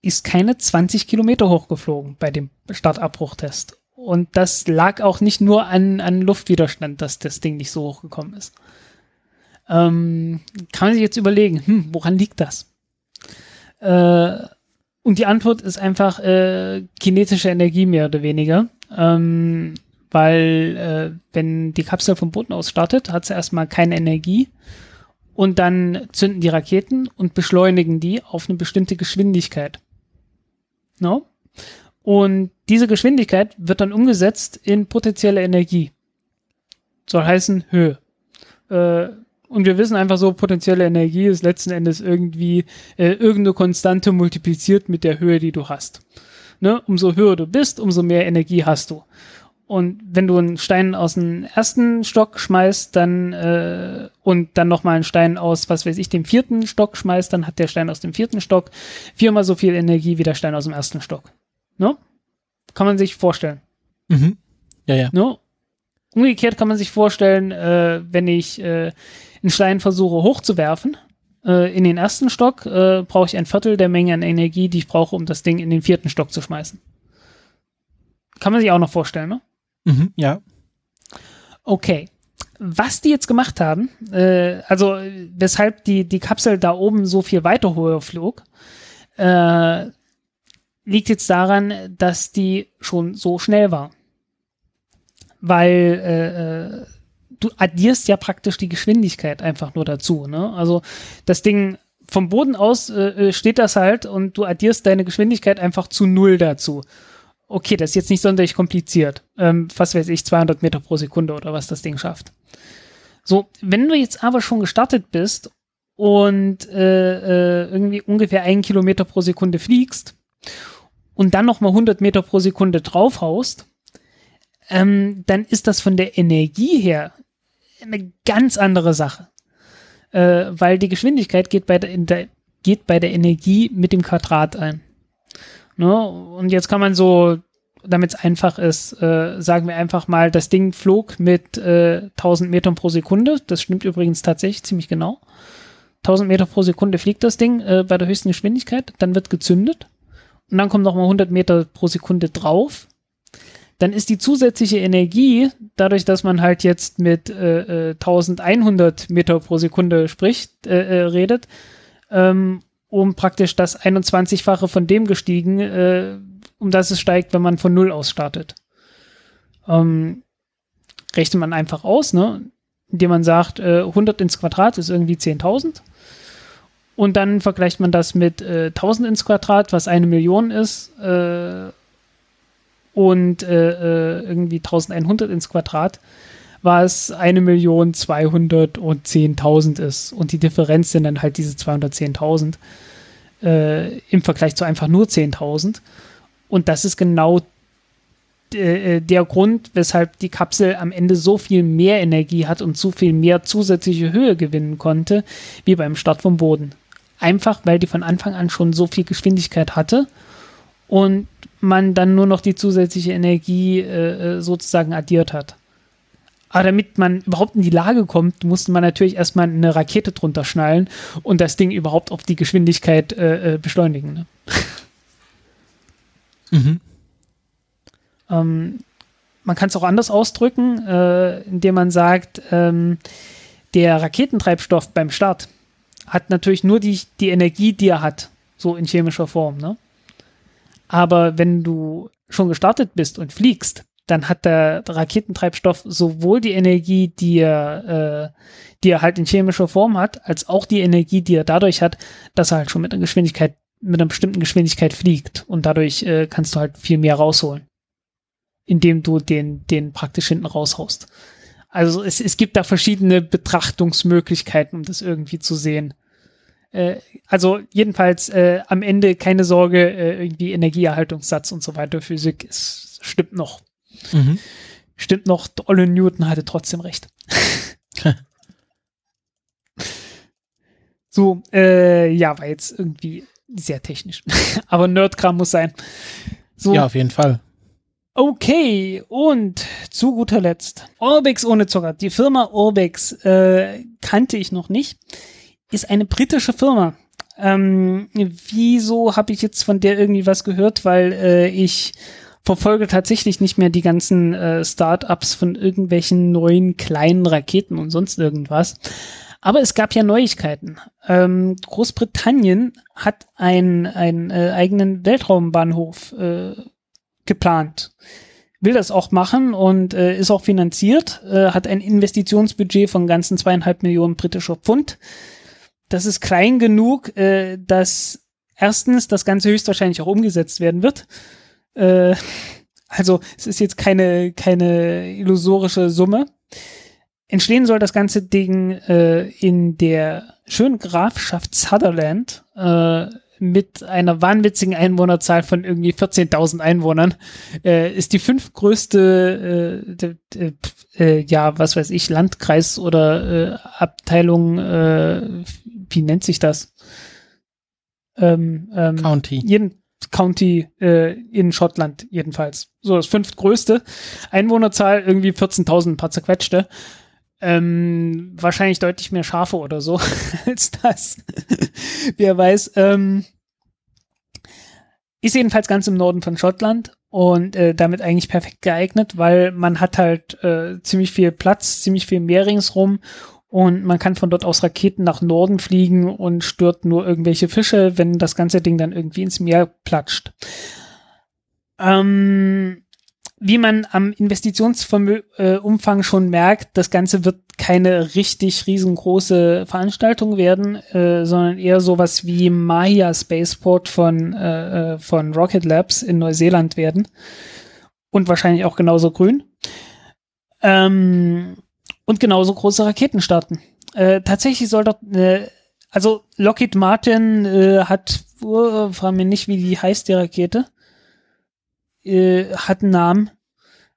B: ist keine 20 Kilometer hochgeflogen bei dem Startabbruchtest. Und das lag auch nicht nur an, an Luftwiderstand, dass das Ding nicht so hochgekommen ist. Ähm, kann man sich jetzt überlegen, hm, woran liegt das? Äh, und die Antwort ist einfach äh, kinetische Energie mehr oder weniger. Ähm, weil äh, wenn die Kapsel vom Boden aus startet, hat sie erstmal keine Energie und dann zünden die Raketen und beschleunigen die auf eine bestimmte Geschwindigkeit. No? Und diese Geschwindigkeit wird dann umgesetzt in potenzielle Energie. Soll heißen Höhe. Äh, und wir wissen einfach so, potenzielle Energie ist letzten Endes irgendwie äh, irgendeine Konstante multipliziert mit der Höhe, die du hast. Ne? Umso höher du bist, umso mehr Energie hast du. Und wenn du einen Stein aus dem ersten Stock schmeißt, dann äh, und dann nochmal einen Stein aus, was weiß ich, dem vierten Stock schmeißt, dann hat der Stein aus dem vierten Stock viermal so viel Energie wie der Stein aus dem ersten Stock. Ne? Kann man sich vorstellen.
A: Mhm. Ja, ja.
B: Ne? Umgekehrt kann man sich vorstellen, äh, wenn ich äh, einen Stein versuche hochzuwerfen, äh, in den ersten Stock, äh, brauche ich ein Viertel der Menge an Energie, die ich brauche, um das Ding in den vierten Stock zu schmeißen. Kann man sich auch noch vorstellen, ne?
A: Mhm, ja.
B: Okay. Was die jetzt gemacht haben, äh, also weshalb die, die Kapsel da oben so viel weiter höher flog, äh, liegt jetzt daran, dass die schon so schnell war. Weil äh, äh du addierst ja praktisch die Geschwindigkeit einfach nur dazu. Ne? Also das Ding vom Boden aus äh, äh steht das halt und du addierst deine Geschwindigkeit einfach zu null dazu okay, das ist jetzt nicht sonderlich kompliziert. Ähm, was weiß ich, 200 Meter pro Sekunde oder was das Ding schafft. So, wenn du jetzt aber schon gestartet bist und äh, äh, irgendwie ungefähr einen Kilometer pro Sekunde fliegst und dann nochmal 100 Meter pro Sekunde draufhaust, ähm, dann ist das von der Energie her eine ganz andere Sache. Äh, weil die Geschwindigkeit geht bei der, geht bei der Energie mit dem Quadrat ein. Ne? Und jetzt kann man so, damit es einfach ist, äh, sagen wir einfach mal, das Ding flog mit äh, 1000 Metern pro Sekunde. Das stimmt übrigens tatsächlich ziemlich genau. 1000 Meter pro Sekunde fliegt das Ding äh, bei der höchsten Geschwindigkeit. Dann wird gezündet. Und dann kommt nochmal 100 Meter pro Sekunde drauf. Dann ist die zusätzliche Energie, dadurch, dass man halt jetzt mit äh, 1100 äh, Meter pro Sekunde spricht, äh, äh, redet, ähm, um praktisch das 21-fache von dem gestiegen, äh, um das es steigt, wenn man von Null aus startet. Ähm, rechnet man einfach aus, ne? indem man sagt, äh, 100 ins Quadrat ist irgendwie 10.000. Und dann vergleicht man das mit äh, 1000 ins Quadrat, was eine Million ist, äh, und äh, äh irgendwie 1100 ins Quadrat, was eine Million 210.000 ist. Und die Differenz sind dann halt diese 210.000 äh, im Vergleich zu einfach nur 10.000. Und das ist genau äh, der Grund, weshalb die Kapsel am Ende so viel mehr Energie hat und so viel mehr zusätzliche Höhe gewinnen konnte, wie beim Start vom Boden. Einfach, weil die von Anfang an schon so viel Geschwindigkeit hatte und man dann nur noch die zusätzliche Energie äh, äh sozusagen addiert hat. Aber damit man überhaupt in die Lage kommt, musste man natürlich erstmal eine Rakete drunter schnallen und das Ding überhaupt auf die Geschwindigkeit äh, äh beschleunigen. Ne? mhm. ähm, man kann es auch anders ausdrücken, äh, indem man sagt, ähm, der Raketentreibstoff beim Start hat natürlich nur die, die Energie, die er hat, so in chemischer Form. Ne? Aber wenn du schon gestartet bist und fliegst, dann hat der Raketentreibstoff sowohl die Energie, die er, äh, die er halt in chemischer Form hat, als auch die Energie, die er dadurch hat, dass er halt schon mit einer Geschwindigkeit, mit einer bestimmten Geschwindigkeit fliegt. Und dadurch äh, kannst du halt viel mehr rausholen. Indem du den, den praktisch hinten raushaust. Also es, es gibt da verschiedene Betrachtungsmöglichkeiten, um das irgendwie zu sehen. Äh, also jedenfalls äh, am Ende keine Sorge, äh, irgendwie Energieerhaltungssatz und so weiter, Physik ist, stimmt noch. Mhm. Stimmt noch, Olle Newton hatte trotzdem recht. so, äh, ja, war jetzt irgendwie sehr technisch. Aber Nerdkram muss sein. So.
A: Ja, auf jeden Fall.
B: Okay, und zu guter Letzt, Orbex ohne Zucker. Die Firma Orbex äh, kannte ich noch nicht. Ist eine britische Firma. Ähm, wieso habe ich jetzt von der irgendwie was gehört? Weil äh, ich verfolge tatsächlich nicht mehr die ganzen äh, Startups von irgendwelchen neuen kleinen Raketen und sonst irgendwas. Aber es gab ja Neuigkeiten. Ähm, Großbritannien hat einen, einen äh, eigenen Weltraumbahnhof äh, geplant. Will das auch machen und äh, ist auch finanziert, äh, hat ein Investitionsbudget von ganzen zweieinhalb Millionen britischer Pfund. Das ist klein genug, äh, dass erstens das Ganze höchstwahrscheinlich auch umgesetzt werden wird. Äh, also es ist jetzt keine, keine illusorische Summe. Entstehen soll das ganze Ding äh, in der schönen Grafschaft Sutherland äh, mit einer wahnwitzigen Einwohnerzahl von irgendwie 14.000 Einwohnern. Äh, ist die fünftgrößte, äh, äh, ja, was weiß ich, Landkreis oder äh, Abteilung, wie nennt sich das?
A: Ähm, ähm, County.
B: Jeden, County äh, in Schottland jedenfalls. So das fünftgrößte. Einwohnerzahl irgendwie 14.000, ein paar zerquetschte. Ähm, wahrscheinlich deutlich mehr Schafe oder so als das. Wer weiß. Ähm, ist jedenfalls ganz im Norden von Schottland und äh, damit eigentlich perfekt geeignet, weil man hat halt äh, ziemlich viel Platz, ziemlich viel Meer ringsrum und man kann von dort aus Raketen nach Norden fliegen und stört nur irgendwelche Fische, wenn das ganze Ding dann irgendwie ins Meer platscht. Ähm, wie man am Investitionsumfang äh, schon merkt, das Ganze wird keine richtig riesengroße Veranstaltung werden, äh, sondern eher sowas wie Maya Spaceport von, äh, äh, von Rocket Labs in Neuseeland werden. Und wahrscheinlich auch genauso grün. Ähm, und genauso große Raketen starten. Äh, tatsächlich soll dort, äh, also Lockheed Martin äh, hat, uh, frag mir nicht, wie die heißt, die Rakete, äh, hat einen Namen,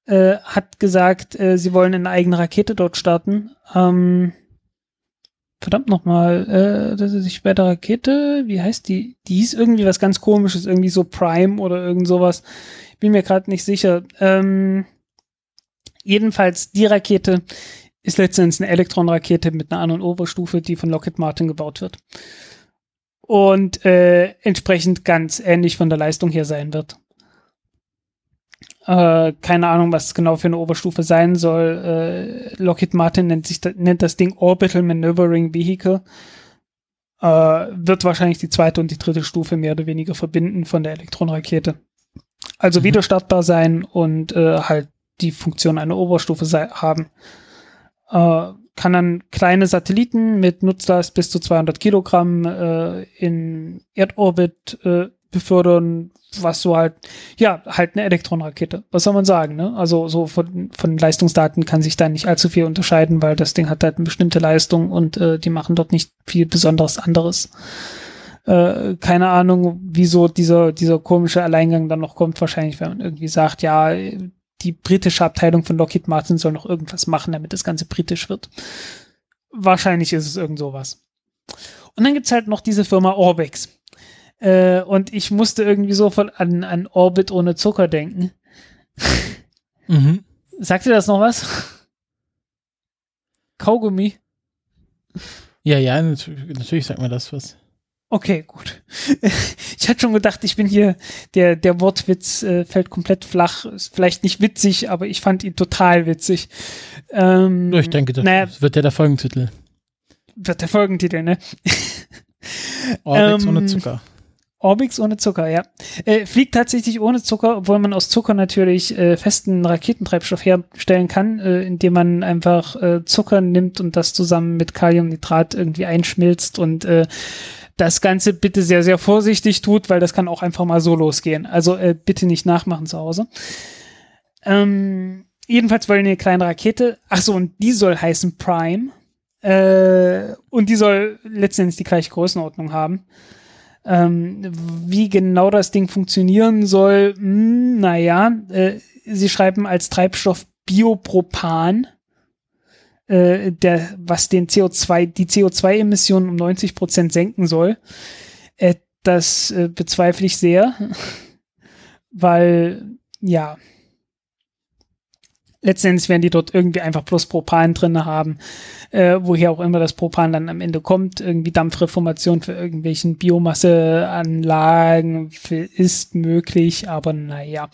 B: äh, hat gesagt, äh, sie wollen eine eigene Rakete dort starten. Ähm, verdammt nochmal, äh, das ist die später Rakete, wie heißt die? Die ist irgendwie was ganz komisches, irgendwie so Prime oder irgend sowas. Bin mir gerade nicht sicher. Ähm, jedenfalls, die Rakete ist letztendlich eine Elektronrakete mit einer anderen Oberstufe, die von Lockheed Martin gebaut wird. Und äh, entsprechend ganz ähnlich von der Leistung her sein wird. Äh, keine Ahnung, was genau für eine Oberstufe sein soll. Äh, Lockheed Martin nennt, sich, nennt das Ding Orbital Maneuvering Vehicle. Äh, wird wahrscheinlich die zweite und die dritte Stufe mehr oder weniger verbinden von der Elektronrakete. Also mhm. wieder startbar sein und äh, halt die Funktion einer Oberstufe haben. Äh, kann dann kleine Satelliten mit Nutzlast bis zu 200 Kilogramm äh, in Erdorbit äh, befördern, was so halt, ja, halt eine Elektronrakete. Was soll man sagen, ne? Also so von, von Leistungsdaten kann sich da nicht allzu viel unterscheiden, weil das Ding hat halt eine bestimmte Leistung und äh, die machen dort nicht viel Besonderes anderes. Äh, keine Ahnung, wieso dieser, dieser komische Alleingang dann noch kommt. Wahrscheinlich, wenn man irgendwie sagt, ja, die britische Abteilung von Lockheed Martin soll noch irgendwas machen, damit das Ganze britisch wird. Wahrscheinlich ist es irgend sowas. Und dann gibt's halt noch diese Firma Orbex. Äh, und ich musste irgendwie so von, an, an Orbit ohne Zucker denken. Mhm. Sagt dir das noch was? Kaugummi?
A: Ja, ja, natürlich sagt mir das was.
B: Okay, gut. Ich hatte schon gedacht, ich bin hier, der, der Wortwitz äh, fällt komplett flach. Ist vielleicht nicht witzig, aber ich fand ihn total witzig.
A: Ähm, ich denke, das naja, wird ja der Folgentitel.
B: Wird der Folgentitel, ne?
A: Orbix ähm, ohne Zucker.
B: Orbix ohne Zucker, ja. Äh, fliegt tatsächlich ohne Zucker, obwohl man aus Zucker natürlich äh, festen Raketentreibstoff herstellen kann, äh, indem man einfach äh, Zucker nimmt und das zusammen mit Kaliumnitrat irgendwie einschmilzt und äh, das Ganze bitte sehr, sehr vorsichtig tut, weil das kann auch einfach mal so losgehen. Also äh, bitte nicht nachmachen zu Hause. Ähm, jedenfalls wollen wir eine kleine Rakete. Ach so, und die soll heißen Prime. Äh, und die soll letztendlich die gleiche Größenordnung haben. Ähm, wie genau das Ding funktionieren soll, hm, naja, äh, sie schreiben als Treibstoff Biopropan, äh, der, was den CO2, die CO2-Emissionen um 90 Prozent senken soll. Äh, das äh, bezweifle ich sehr, weil, ja, letztendlich werden die dort irgendwie einfach plus Propan drin haben, äh, woher auch immer das Propan dann am Ende kommt. Irgendwie Dampfreformation für irgendwelchen Biomasseanlagen ist möglich, aber naja.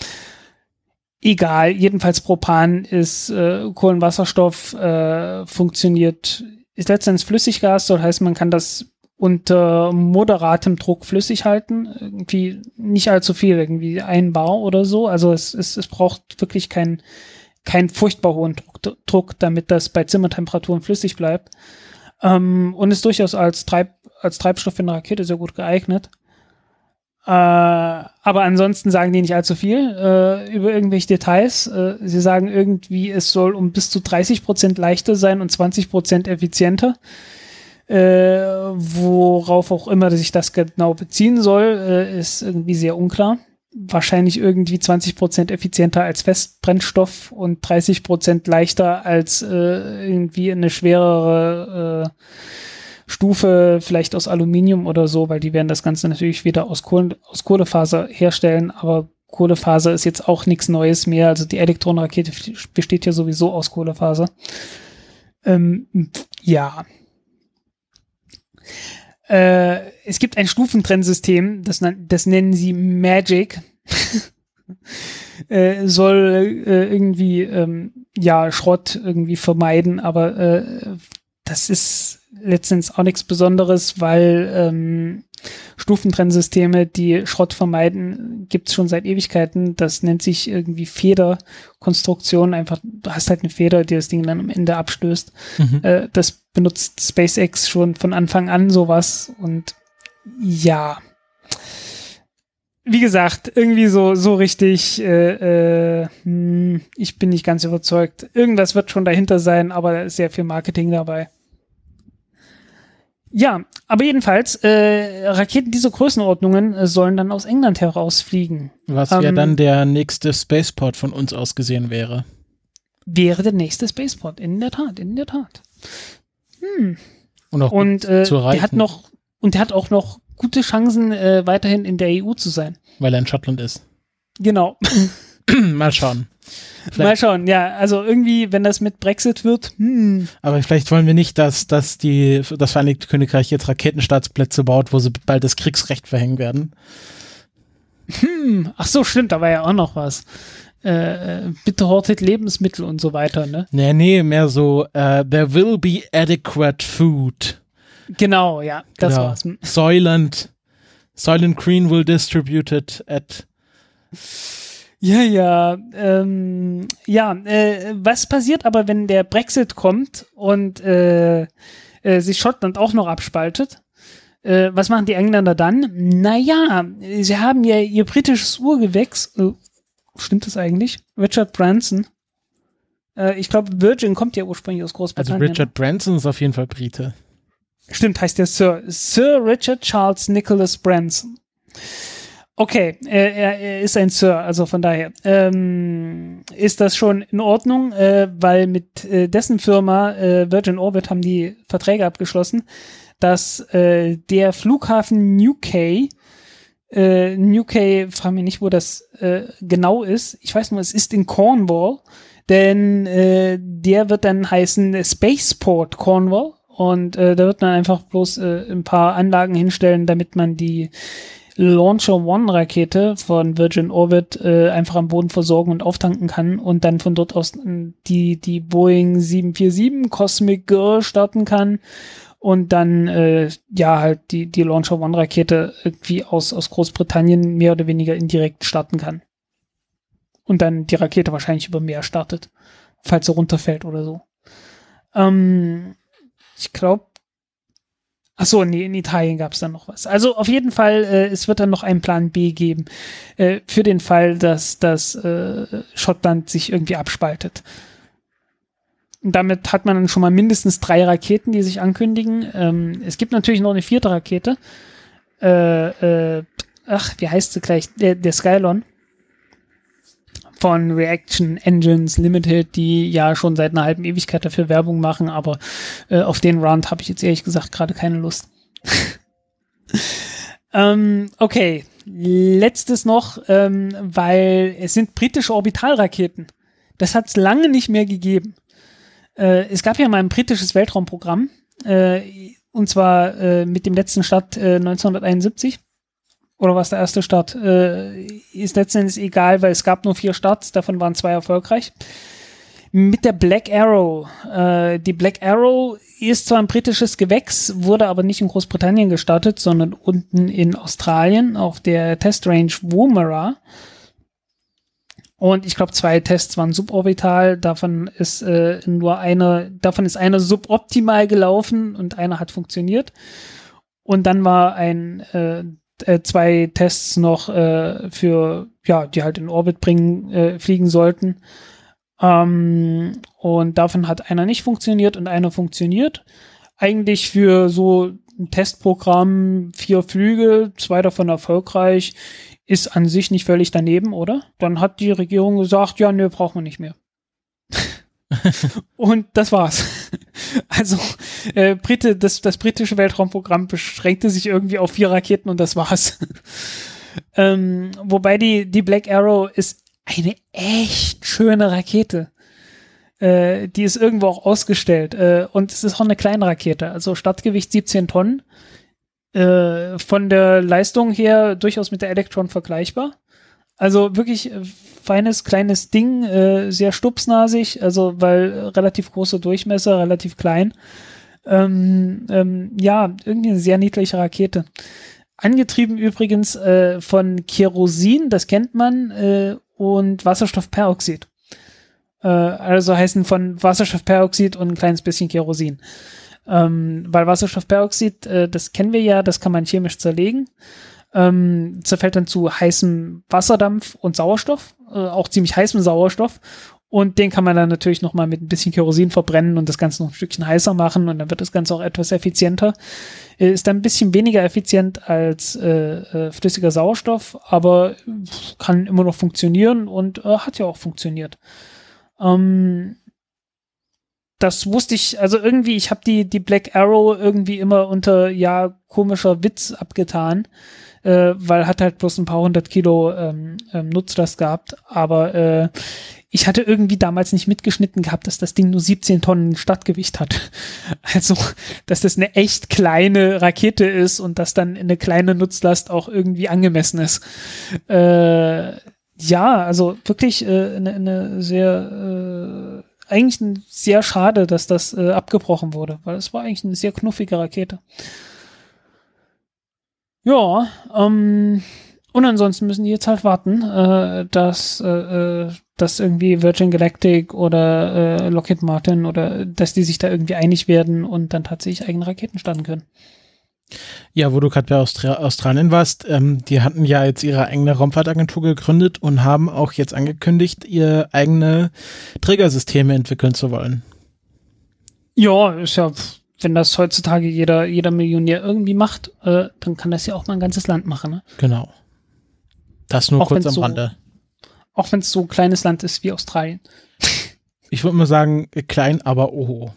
B: Egal, jedenfalls Propan ist äh, Kohlenwasserstoff, äh, funktioniert, ist letztendlich Flüssiggas, das heißt, man kann das unter moderatem Druck flüssig halten. Irgendwie nicht allzu viel, irgendwie ein Bar oder so. Also es, es, es braucht wirklich kein keinen furchtbar hohen Druck, Druck, damit das bei Zimmertemperaturen flüssig bleibt. Ähm, und ist durchaus als, Treib, als Treibstoff für eine Rakete sehr gut geeignet. Äh, aber ansonsten sagen die nicht allzu viel äh, über irgendwelche Details. Äh, sie sagen irgendwie, es soll um bis zu 30 Prozent leichter sein und 20 Prozent effizienter. Äh, worauf auch immer sich das genau beziehen soll, äh, ist irgendwie sehr unklar wahrscheinlich irgendwie 20 Prozent effizienter als Festbrennstoff und 30 Prozent leichter als äh, irgendwie eine schwerere Stufe, vielleicht aus Aluminium oder so, weil die werden das Ganze natürlich wieder aus, Kohlen, aus Kohlefaser herstellen, aber Kohlefaser ist jetzt auch nichts Neues mehr. Also die Elektronenrakete besteht ja sowieso aus Kohlefaser. Ähm, ja. Äh, es gibt ein Stufentrennsystem, das, das nennen sie Magic. äh, soll äh, irgendwie ähm, ja Schrott irgendwie vermeiden, aber äh, das ist letztens auch nichts Besonderes, weil ähm, Stufentrennsysteme, die Schrott vermeiden, gibt es schon seit Ewigkeiten. Das nennt sich irgendwie Federkonstruktion. Einfach, du hast halt eine Feder, die das Ding dann am Ende abstößt. Mhm. Äh, das benutzt SpaceX schon von Anfang an sowas. Und ja, wie gesagt, irgendwie so, so richtig, äh, äh, hm, ich bin nicht ganz überzeugt. Irgendwas wird schon dahinter sein, aber da ist sehr viel Marketing dabei. Ja, aber jedenfalls, äh, Raketen dieser Größenordnungen äh, sollen dann aus England herausfliegen.
A: Was ja ähm, dann der nächste Spaceport von uns aus gesehen wäre.
B: Wäre der nächste Spaceport, in der Tat, in der Tat. Hm.
A: Und, auch
B: und äh, der hat noch, und der hat auch noch gute Chancen, äh, weiterhin in der EU zu sein.
A: Weil er in Schottland ist.
B: Genau.
A: Mal schauen.
B: Vielleicht. Mal schauen, ja, also irgendwie, wenn das mit Brexit wird, hm.
A: Aber vielleicht wollen wir nicht, dass, dass die, das Vereinigte Königreich jetzt Raketenstaatsplätze baut, wo sie bald das Kriegsrecht verhängen werden.
B: Hm, ach so, stimmt, da war ja auch noch was. Äh, bitte hortet Lebensmittel und so weiter, ne?
A: Nee, nee, mehr so, uh, there will be adequate food.
B: Genau, ja, das genau. war's.
A: Soylent, Soylent Green will distribute it at
B: ja, ja. Ähm, ja, äh, was passiert aber, wenn der Brexit kommt und äh, äh, sich Schottland auch noch abspaltet? Äh, was machen die Engländer dann? Naja, sie haben ja ihr britisches Urgewächs. Äh, stimmt das eigentlich? Richard Branson. Äh, ich glaube, Virgin kommt ja ursprünglich aus Großbritannien.
A: Also Richard Branson ist auf jeden Fall Brite.
B: Stimmt, heißt der Sir. Sir Richard Charles Nicholas Branson. Okay, er, er ist ein Sir, also von daher. Ähm, ist das schon in Ordnung, äh, weil mit äh, dessen Firma äh, Virgin Orbit haben die Verträge abgeschlossen, dass äh, der Flughafen Newquay, äh, Newquay, frage mich nicht, wo das äh, genau ist, ich weiß nur, es ist in Cornwall, denn äh, der wird dann heißen Spaceport Cornwall. Und äh, da wird man einfach bloß äh, ein paar Anlagen hinstellen, damit man die Launcher One Rakete von Virgin Orbit äh, einfach am Boden versorgen und auftanken kann und dann von dort aus äh, die, die Boeing 747 Cosmic Girl starten kann und dann äh, ja halt die, die Launcher One Rakete irgendwie aus, aus Großbritannien mehr oder weniger indirekt starten kann. Und dann die Rakete wahrscheinlich über Meer startet, falls sie runterfällt oder so. Ähm, ich glaube, Ach so, nee, in Italien gab es dann noch was. Also auf jeden Fall, äh, es wird dann noch einen Plan B geben äh, für den Fall, dass das äh, Schottland sich irgendwie abspaltet. Und damit hat man dann schon mal mindestens drei Raketen, die sich ankündigen. Ähm, es gibt natürlich noch eine vierte Rakete. Äh, äh, ach, wie heißt sie gleich? Der, der Skylon von Reaction Engines Limited, die ja schon seit einer halben Ewigkeit dafür Werbung machen, aber äh, auf den Round habe ich jetzt ehrlich gesagt gerade keine Lust. ähm, okay, letztes noch, ähm, weil es sind britische Orbitalraketen, Das hat es lange nicht mehr gegeben. Äh, es gab ja mal ein britisches Weltraumprogramm, äh, und zwar äh, mit dem letzten Start äh, 1971. Oder was der erste Start? Äh, ist letztendlich egal, weil es gab nur vier Starts, davon waren zwei erfolgreich. Mit der Black Arrow. Äh, die Black Arrow ist zwar ein britisches Gewächs, wurde aber nicht in Großbritannien gestartet, sondern unten in Australien auf der Testrange Woomera. Und ich glaube, zwei Tests waren suborbital. Davon ist äh, nur einer, davon ist einer suboptimal gelaufen und einer hat funktioniert. Und dann war ein äh, äh, zwei Tests noch äh, für, ja, die halt in Orbit bringen, äh, fliegen sollten. Ähm, und davon hat einer nicht funktioniert und einer funktioniert. Eigentlich für so ein Testprogramm vier Flüge, zwei davon erfolgreich ist an sich nicht völlig daneben, oder? Dann hat die Regierung gesagt, ja, nö, brauchen wir nicht mehr. und das war's. Also äh, Brite, das, das britische Weltraumprogramm beschränkte sich irgendwie auf vier Raketen und das war's. ähm, wobei die, die Black Arrow ist eine echt schöne Rakete. Äh, die ist irgendwo auch ausgestellt. Äh, und es ist auch eine kleine Rakete. Also Stadtgewicht 17 Tonnen. Äh, von der Leistung her durchaus mit der Electron vergleichbar. Also wirklich äh, feines kleines Ding, äh, sehr stupsnasig, also weil äh, relativ große Durchmesser, relativ klein. Ähm, ähm, ja, irgendwie eine sehr niedliche Rakete. Angetrieben übrigens äh, von Kerosin, das kennt man, äh, und Wasserstoffperoxid. Äh, also heißen von Wasserstoffperoxid und ein kleines bisschen Kerosin. Ähm, weil Wasserstoffperoxid, das kennen wir ja, das kann man chemisch zerlegen. Ähm, zerfällt dann zu heißem Wasserdampf und Sauerstoff, äh, auch ziemlich heißem Sauerstoff. Und den kann man dann natürlich nochmal mit ein bisschen Kerosin verbrennen und das Ganze noch ein Stückchen heißer machen und dann wird das Ganze auch etwas effizienter. Äh, ist dann ein bisschen weniger effizient als äh, äh, flüssiger Sauerstoff, aber kann immer noch funktionieren und äh, hat ja auch funktioniert. Ähm, das wusste ich, also irgendwie, ich habe die, die Black Arrow irgendwie immer unter, ja, komischer Witz abgetan, äh, weil hat halt bloß ein paar hundert Kilo ähm, ähm, Nutzlast gehabt, aber äh, ich hatte irgendwie damals nicht mitgeschnitten gehabt, dass das Ding nur 17 Tonnen Stadtgewicht hat. Also, dass das eine echt kleine Rakete ist und dass dann eine kleine Nutzlast auch irgendwie angemessen ist. Äh, ja, also wirklich äh, eine, eine sehr äh, eigentlich sehr schade, dass das äh, abgebrochen wurde, weil es war eigentlich eine sehr knuffige Rakete. Ja, ähm, und ansonsten müssen die jetzt halt warten, äh, dass, äh, äh, dass irgendwie Virgin Galactic oder äh, Lockheed Martin oder dass die sich da irgendwie einig werden und dann tatsächlich eigene Raketen starten können.
A: Ja, wo du gerade bei Austra Australien warst, ähm, die hatten ja jetzt ihre eigene Raumfahrtagentur gegründet und haben auch jetzt angekündigt, ihr eigene Trägersysteme entwickeln zu wollen.
B: Ja, ist ja, wenn das heutzutage jeder, jeder Millionär irgendwie macht, äh, dann kann das ja auch mal ein ganzes Land machen. Ne?
A: Genau. Das nur
B: Auch
A: kurz am
B: so-
A: Rande.
B: Auch wenn es so ein kleines Land ist wie Australien.
A: Ich würde mal sagen, äh, klein, aber oho.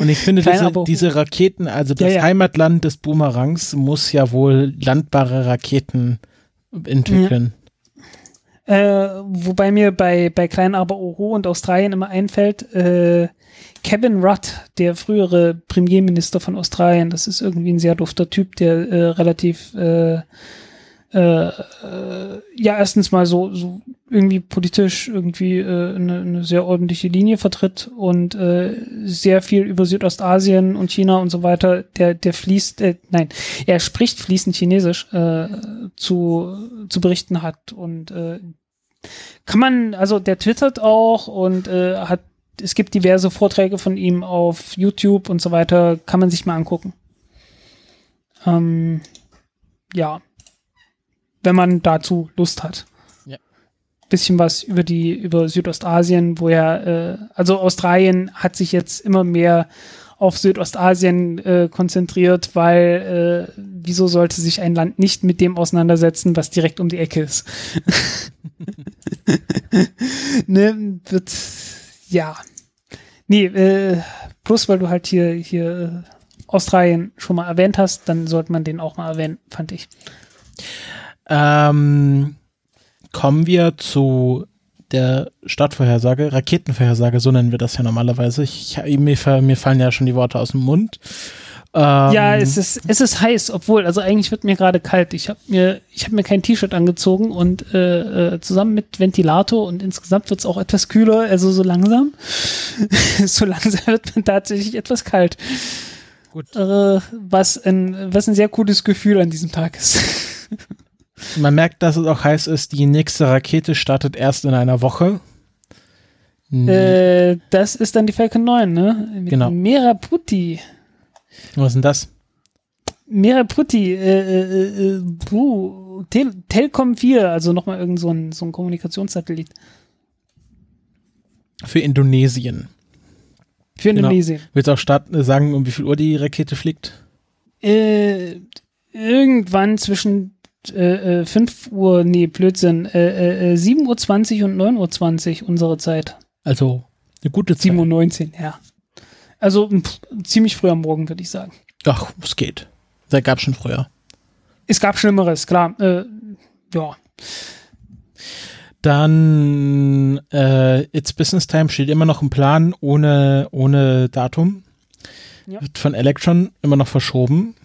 A: Und ich finde,
B: Klein,
A: diese,
B: oho.
A: diese Raketen, also das
B: Ja, ja.
A: Heimatland des Boomerangs, muss ja wohl landbare Raketen entwickeln.
B: Äh, wobei mir bei, bei Klein Aber Oro und Australien immer einfällt, äh, Kevin Rudd, der frühere Premierminister von Australien, das ist irgendwie ein sehr dufter Typ, der äh, relativ äh, äh, äh, ja erstens mal so, so irgendwie politisch irgendwie eine, eine sehr ordentliche Linie vertritt und sehr viel über Südostasien und China und so weiter, der, der fließt, nein, er spricht fließend Chinesisch zu, zu berichten hat und kann man, also der twittert auch und äh, hat, es gibt diverse Vorträge von ihm auf YouTube und so weiter, kann man sich mal angucken. Ähm, ja, wenn man dazu Lust hat.
A: Ja.
B: Bisschen was über die, über Südostasien, wo er, äh, also Australien hat sich jetzt immer mehr auf Südostasien äh, konzentriert, weil äh, wieso sollte sich ein Land nicht mit dem auseinandersetzen, was direkt um die Ecke ist? ne, wird, ja. Nee, äh, bloß weil du halt hier, hier äh, Australien schon mal erwähnt hast, dann sollte man den auch mal erwähnen, fand ich.
A: Ähm, kommen wir zu der Startvorhersage, Raketenvorhersage, so nennen wir das ja normalerweise. Ich, mir, mir fallen ja schon die Worte aus dem Mund.
B: Ähm, ja, es ist, es ist heiß, obwohl, also eigentlich wird mir gerade kalt. Ich habe mir, ich habe mir kein T-Shirt angezogen und äh, äh, zusammen mit Ventilator und insgesamt wird es auch etwas kühler, also so langsam. so langsam wird man tatsächlich etwas kalt. Gut. Äh, was, ein, was ein sehr cooles Gefühl an diesem Tag ist.
A: Man merkt, dass es auch heiß ist, die nächste Rakete startet erst in einer Woche.
B: Äh, das ist dann die Falcon 9, ne? Mit
A: genau.
B: Meraputi.
A: Was ist denn das?
B: Meraputi, äh, äh, äh, uh, Tel Telkom 4, also nochmal irgend so ein, so ein Kommunikationssatellit.
A: Für Indonesien.
B: Für genau. Indonesien.
A: Genau. Willst du auch starten, äh, sagen, um wie viel Uhr die Rakete fliegt?
B: Äh, irgendwann zwischen äh, 5 äh, Uhr, nee, Blödsinn, äh, äh, 7.20 Uhr und 9.20 Uhr unsere Zeit.
A: Also eine gute Zeit.
B: 7.19 Uhr, ja. Also pff, ziemlich früh am Morgen, würde ich sagen.
A: Ach, es geht. Da gab schon früher.
B: Es gab Schlimmeres, klar. Äh, ja.
A: Dann äh, It's Business Time steht immer noch im Plan ohne, ohne Datum. Ja. Wird von Electron immer noch verschoben.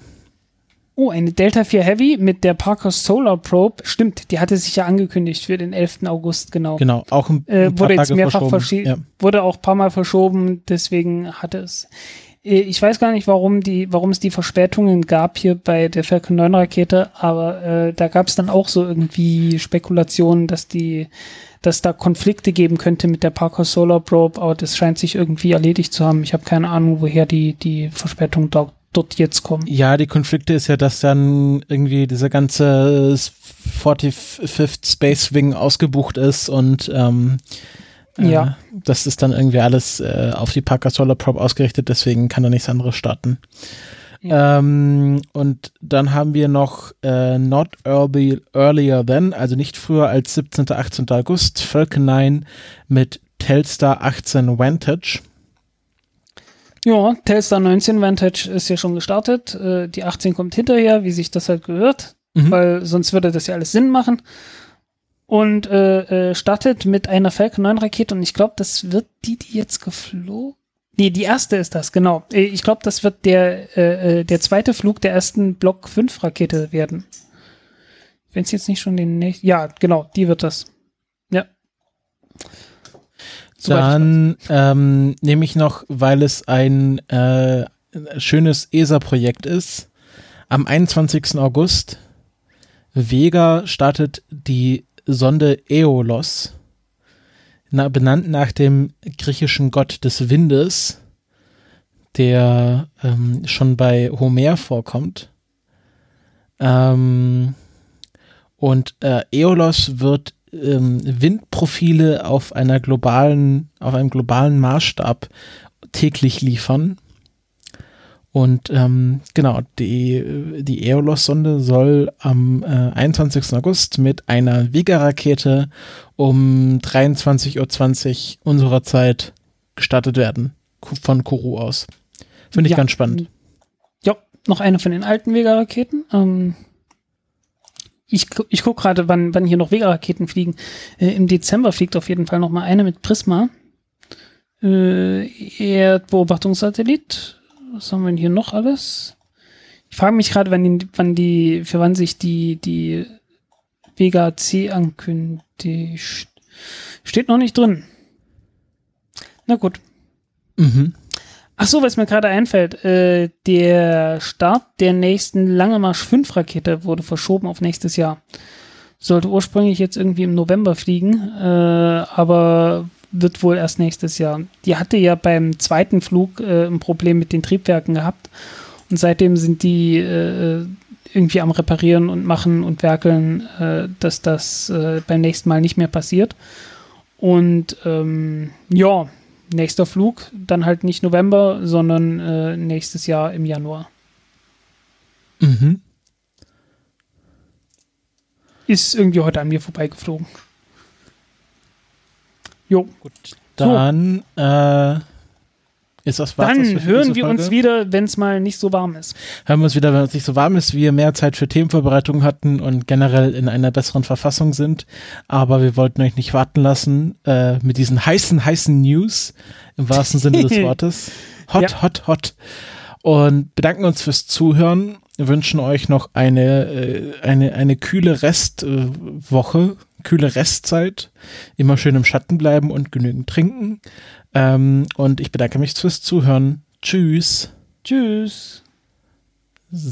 B: Oh, eine Delta 4 Heavy mit der Parker Solar Probe. Stimmt, die hatte sich ja angekündigt für den 11. August, genau.
A: Genau, auch ein,
B: ein äh, Wurde jetzt mehrfach verschoben. Ja. Wurde auch ein paar Mal verschoben, deswegen hatte es. Äh, ich weiß gar nicht, warum die, warum es die Verspätungen gab hier bei der Falcon 9 Rakete, aber äh, da gab es dann auch so irgendwie Spekulationen, dass die, dass da Konflikte geben könnte mit der Parker Solar Probe, aber das scheint sich irgendwie erledigt zu haben. Ich habe keine Ahnung, woher die, die Verspätung dort dort jetzt kommen.
A: Ja, die Konflikte ist ja, dass dann irgendwie dieser ganze 45th Space Wing ausgebucht ist und ähm, äh, ja. das ist dann irgendwie alles äh, auf die Parker Solar Probe ausgerichtet, deswegen kann da nichts anderes starten. Ja. Ähm, und dann haben wir noch äh, Not early, Earlier Than, also nicht früher als 17. 18. August, Falcon 9 mit Telstar 18 Vantage.
B: Ja, Telstar 19 Vantage ist ja schon gestartet. Äh, die 18 kommt hinterher, wie sich das halt gehört, mhm. weil sonst würde das ja alles Sinn machen. Und äh, äh, startet mit einer Falcon 9 Rakete und ich glaube, das wird die, die jetzt geflogen. Nee, die erste ist das, genau. Äh, ich glaube, das wird der, äh, äh, der zweite Flug der ersten Block 5 Rakete werden. Wenn es jetzt nicht schon den nächsten. Ja, genau, die wird das.
A: Dann ähm, nehme ich noch, weil es ein äh, schönes ESA-Projekt ist, am 21. August. Vega startet die Sonde Aeolos, na, benannt nach dem griechischen Gott des Windes, der ähm, schon bei Homer vorkommt. Ähm, und äh, Aeolos wird ähm, Windprofile auf einer globalen, auf einem globalen Maßstab täglich liefern. Und ähm, genau, die, die Aeolos-Sonde soll am äh, 21. August mit einer Vega-Rakete um 23.20 Uhr unserer Zeit gestartet werden. Von Kourou aus. Finde ich ja. ganz spannend.
B: Ja, noch eine von den alten Vega-Raketen. Ähm, ich, ich gucke gerade, wann, wann hier noch Vega-Raketen fliegen. Äh, Im Dezember fliegt auf jeden Fall noch mal eine mit Prisma. Äh, Erdbeobachtungssatellit. Was haben wir denn hier noch alles? Ich frage mich gerade, wann die, wann die, für wann sich die, die Vega C ankündigt. Steht noch nicht drin. Na gut. Mhm. Ach so, was mir gerade einfällt, äh, der Start der nächsten Lange Marsch 5 Rakete wurde verschoben auf nächstes Jahr. Sollte ursprünglich jetzt irgendwie im November fliegen, äh, aber wird wohl erst nächstes Jahr. Die hatte ja beim zweiten Flug äh, ein Problem mit den Triebwerken gehabt und seitdem sind die äh, irgendwie am Reparieren und machen und werkeln, äh, dass das äh, beim nächsten Mal nicht mehr passiert. Und ähm, ja, nächster Flug, dann halt nicht November, sondern äh, nächstes Jahr im Januar. Mhm. Ist irgendwie heute an mir vorbeigeflogen.
A: Jo. Gut. Dann so. äh, Ist das was?
B: Dann hören wir uns wieder, wenn es mal nicht so warm ist.
A: Hören wir uns wieder, wenn es nicht so warm ist, wir mehr Zeit für Themenvorbereitung hatten und generell in einer besseren Verfassung sind. Aber wir wollten euch nicht warten lassen äh, mit diesen heißen, heißen News im wahrsten Sinne des Wortes. Hot, ja. hot, hot. Und bedanken uns fürs Zuhören. Wir wünschen euch noch eine, äh, eine, eine kühle Restwoche, kühle Restzeit. Immer schön im Schatten bleiben und genügend trinken. Ähm, und ich bedanke mich fürs Zuhören. Tschüss.
B: Tschüss.
A: So.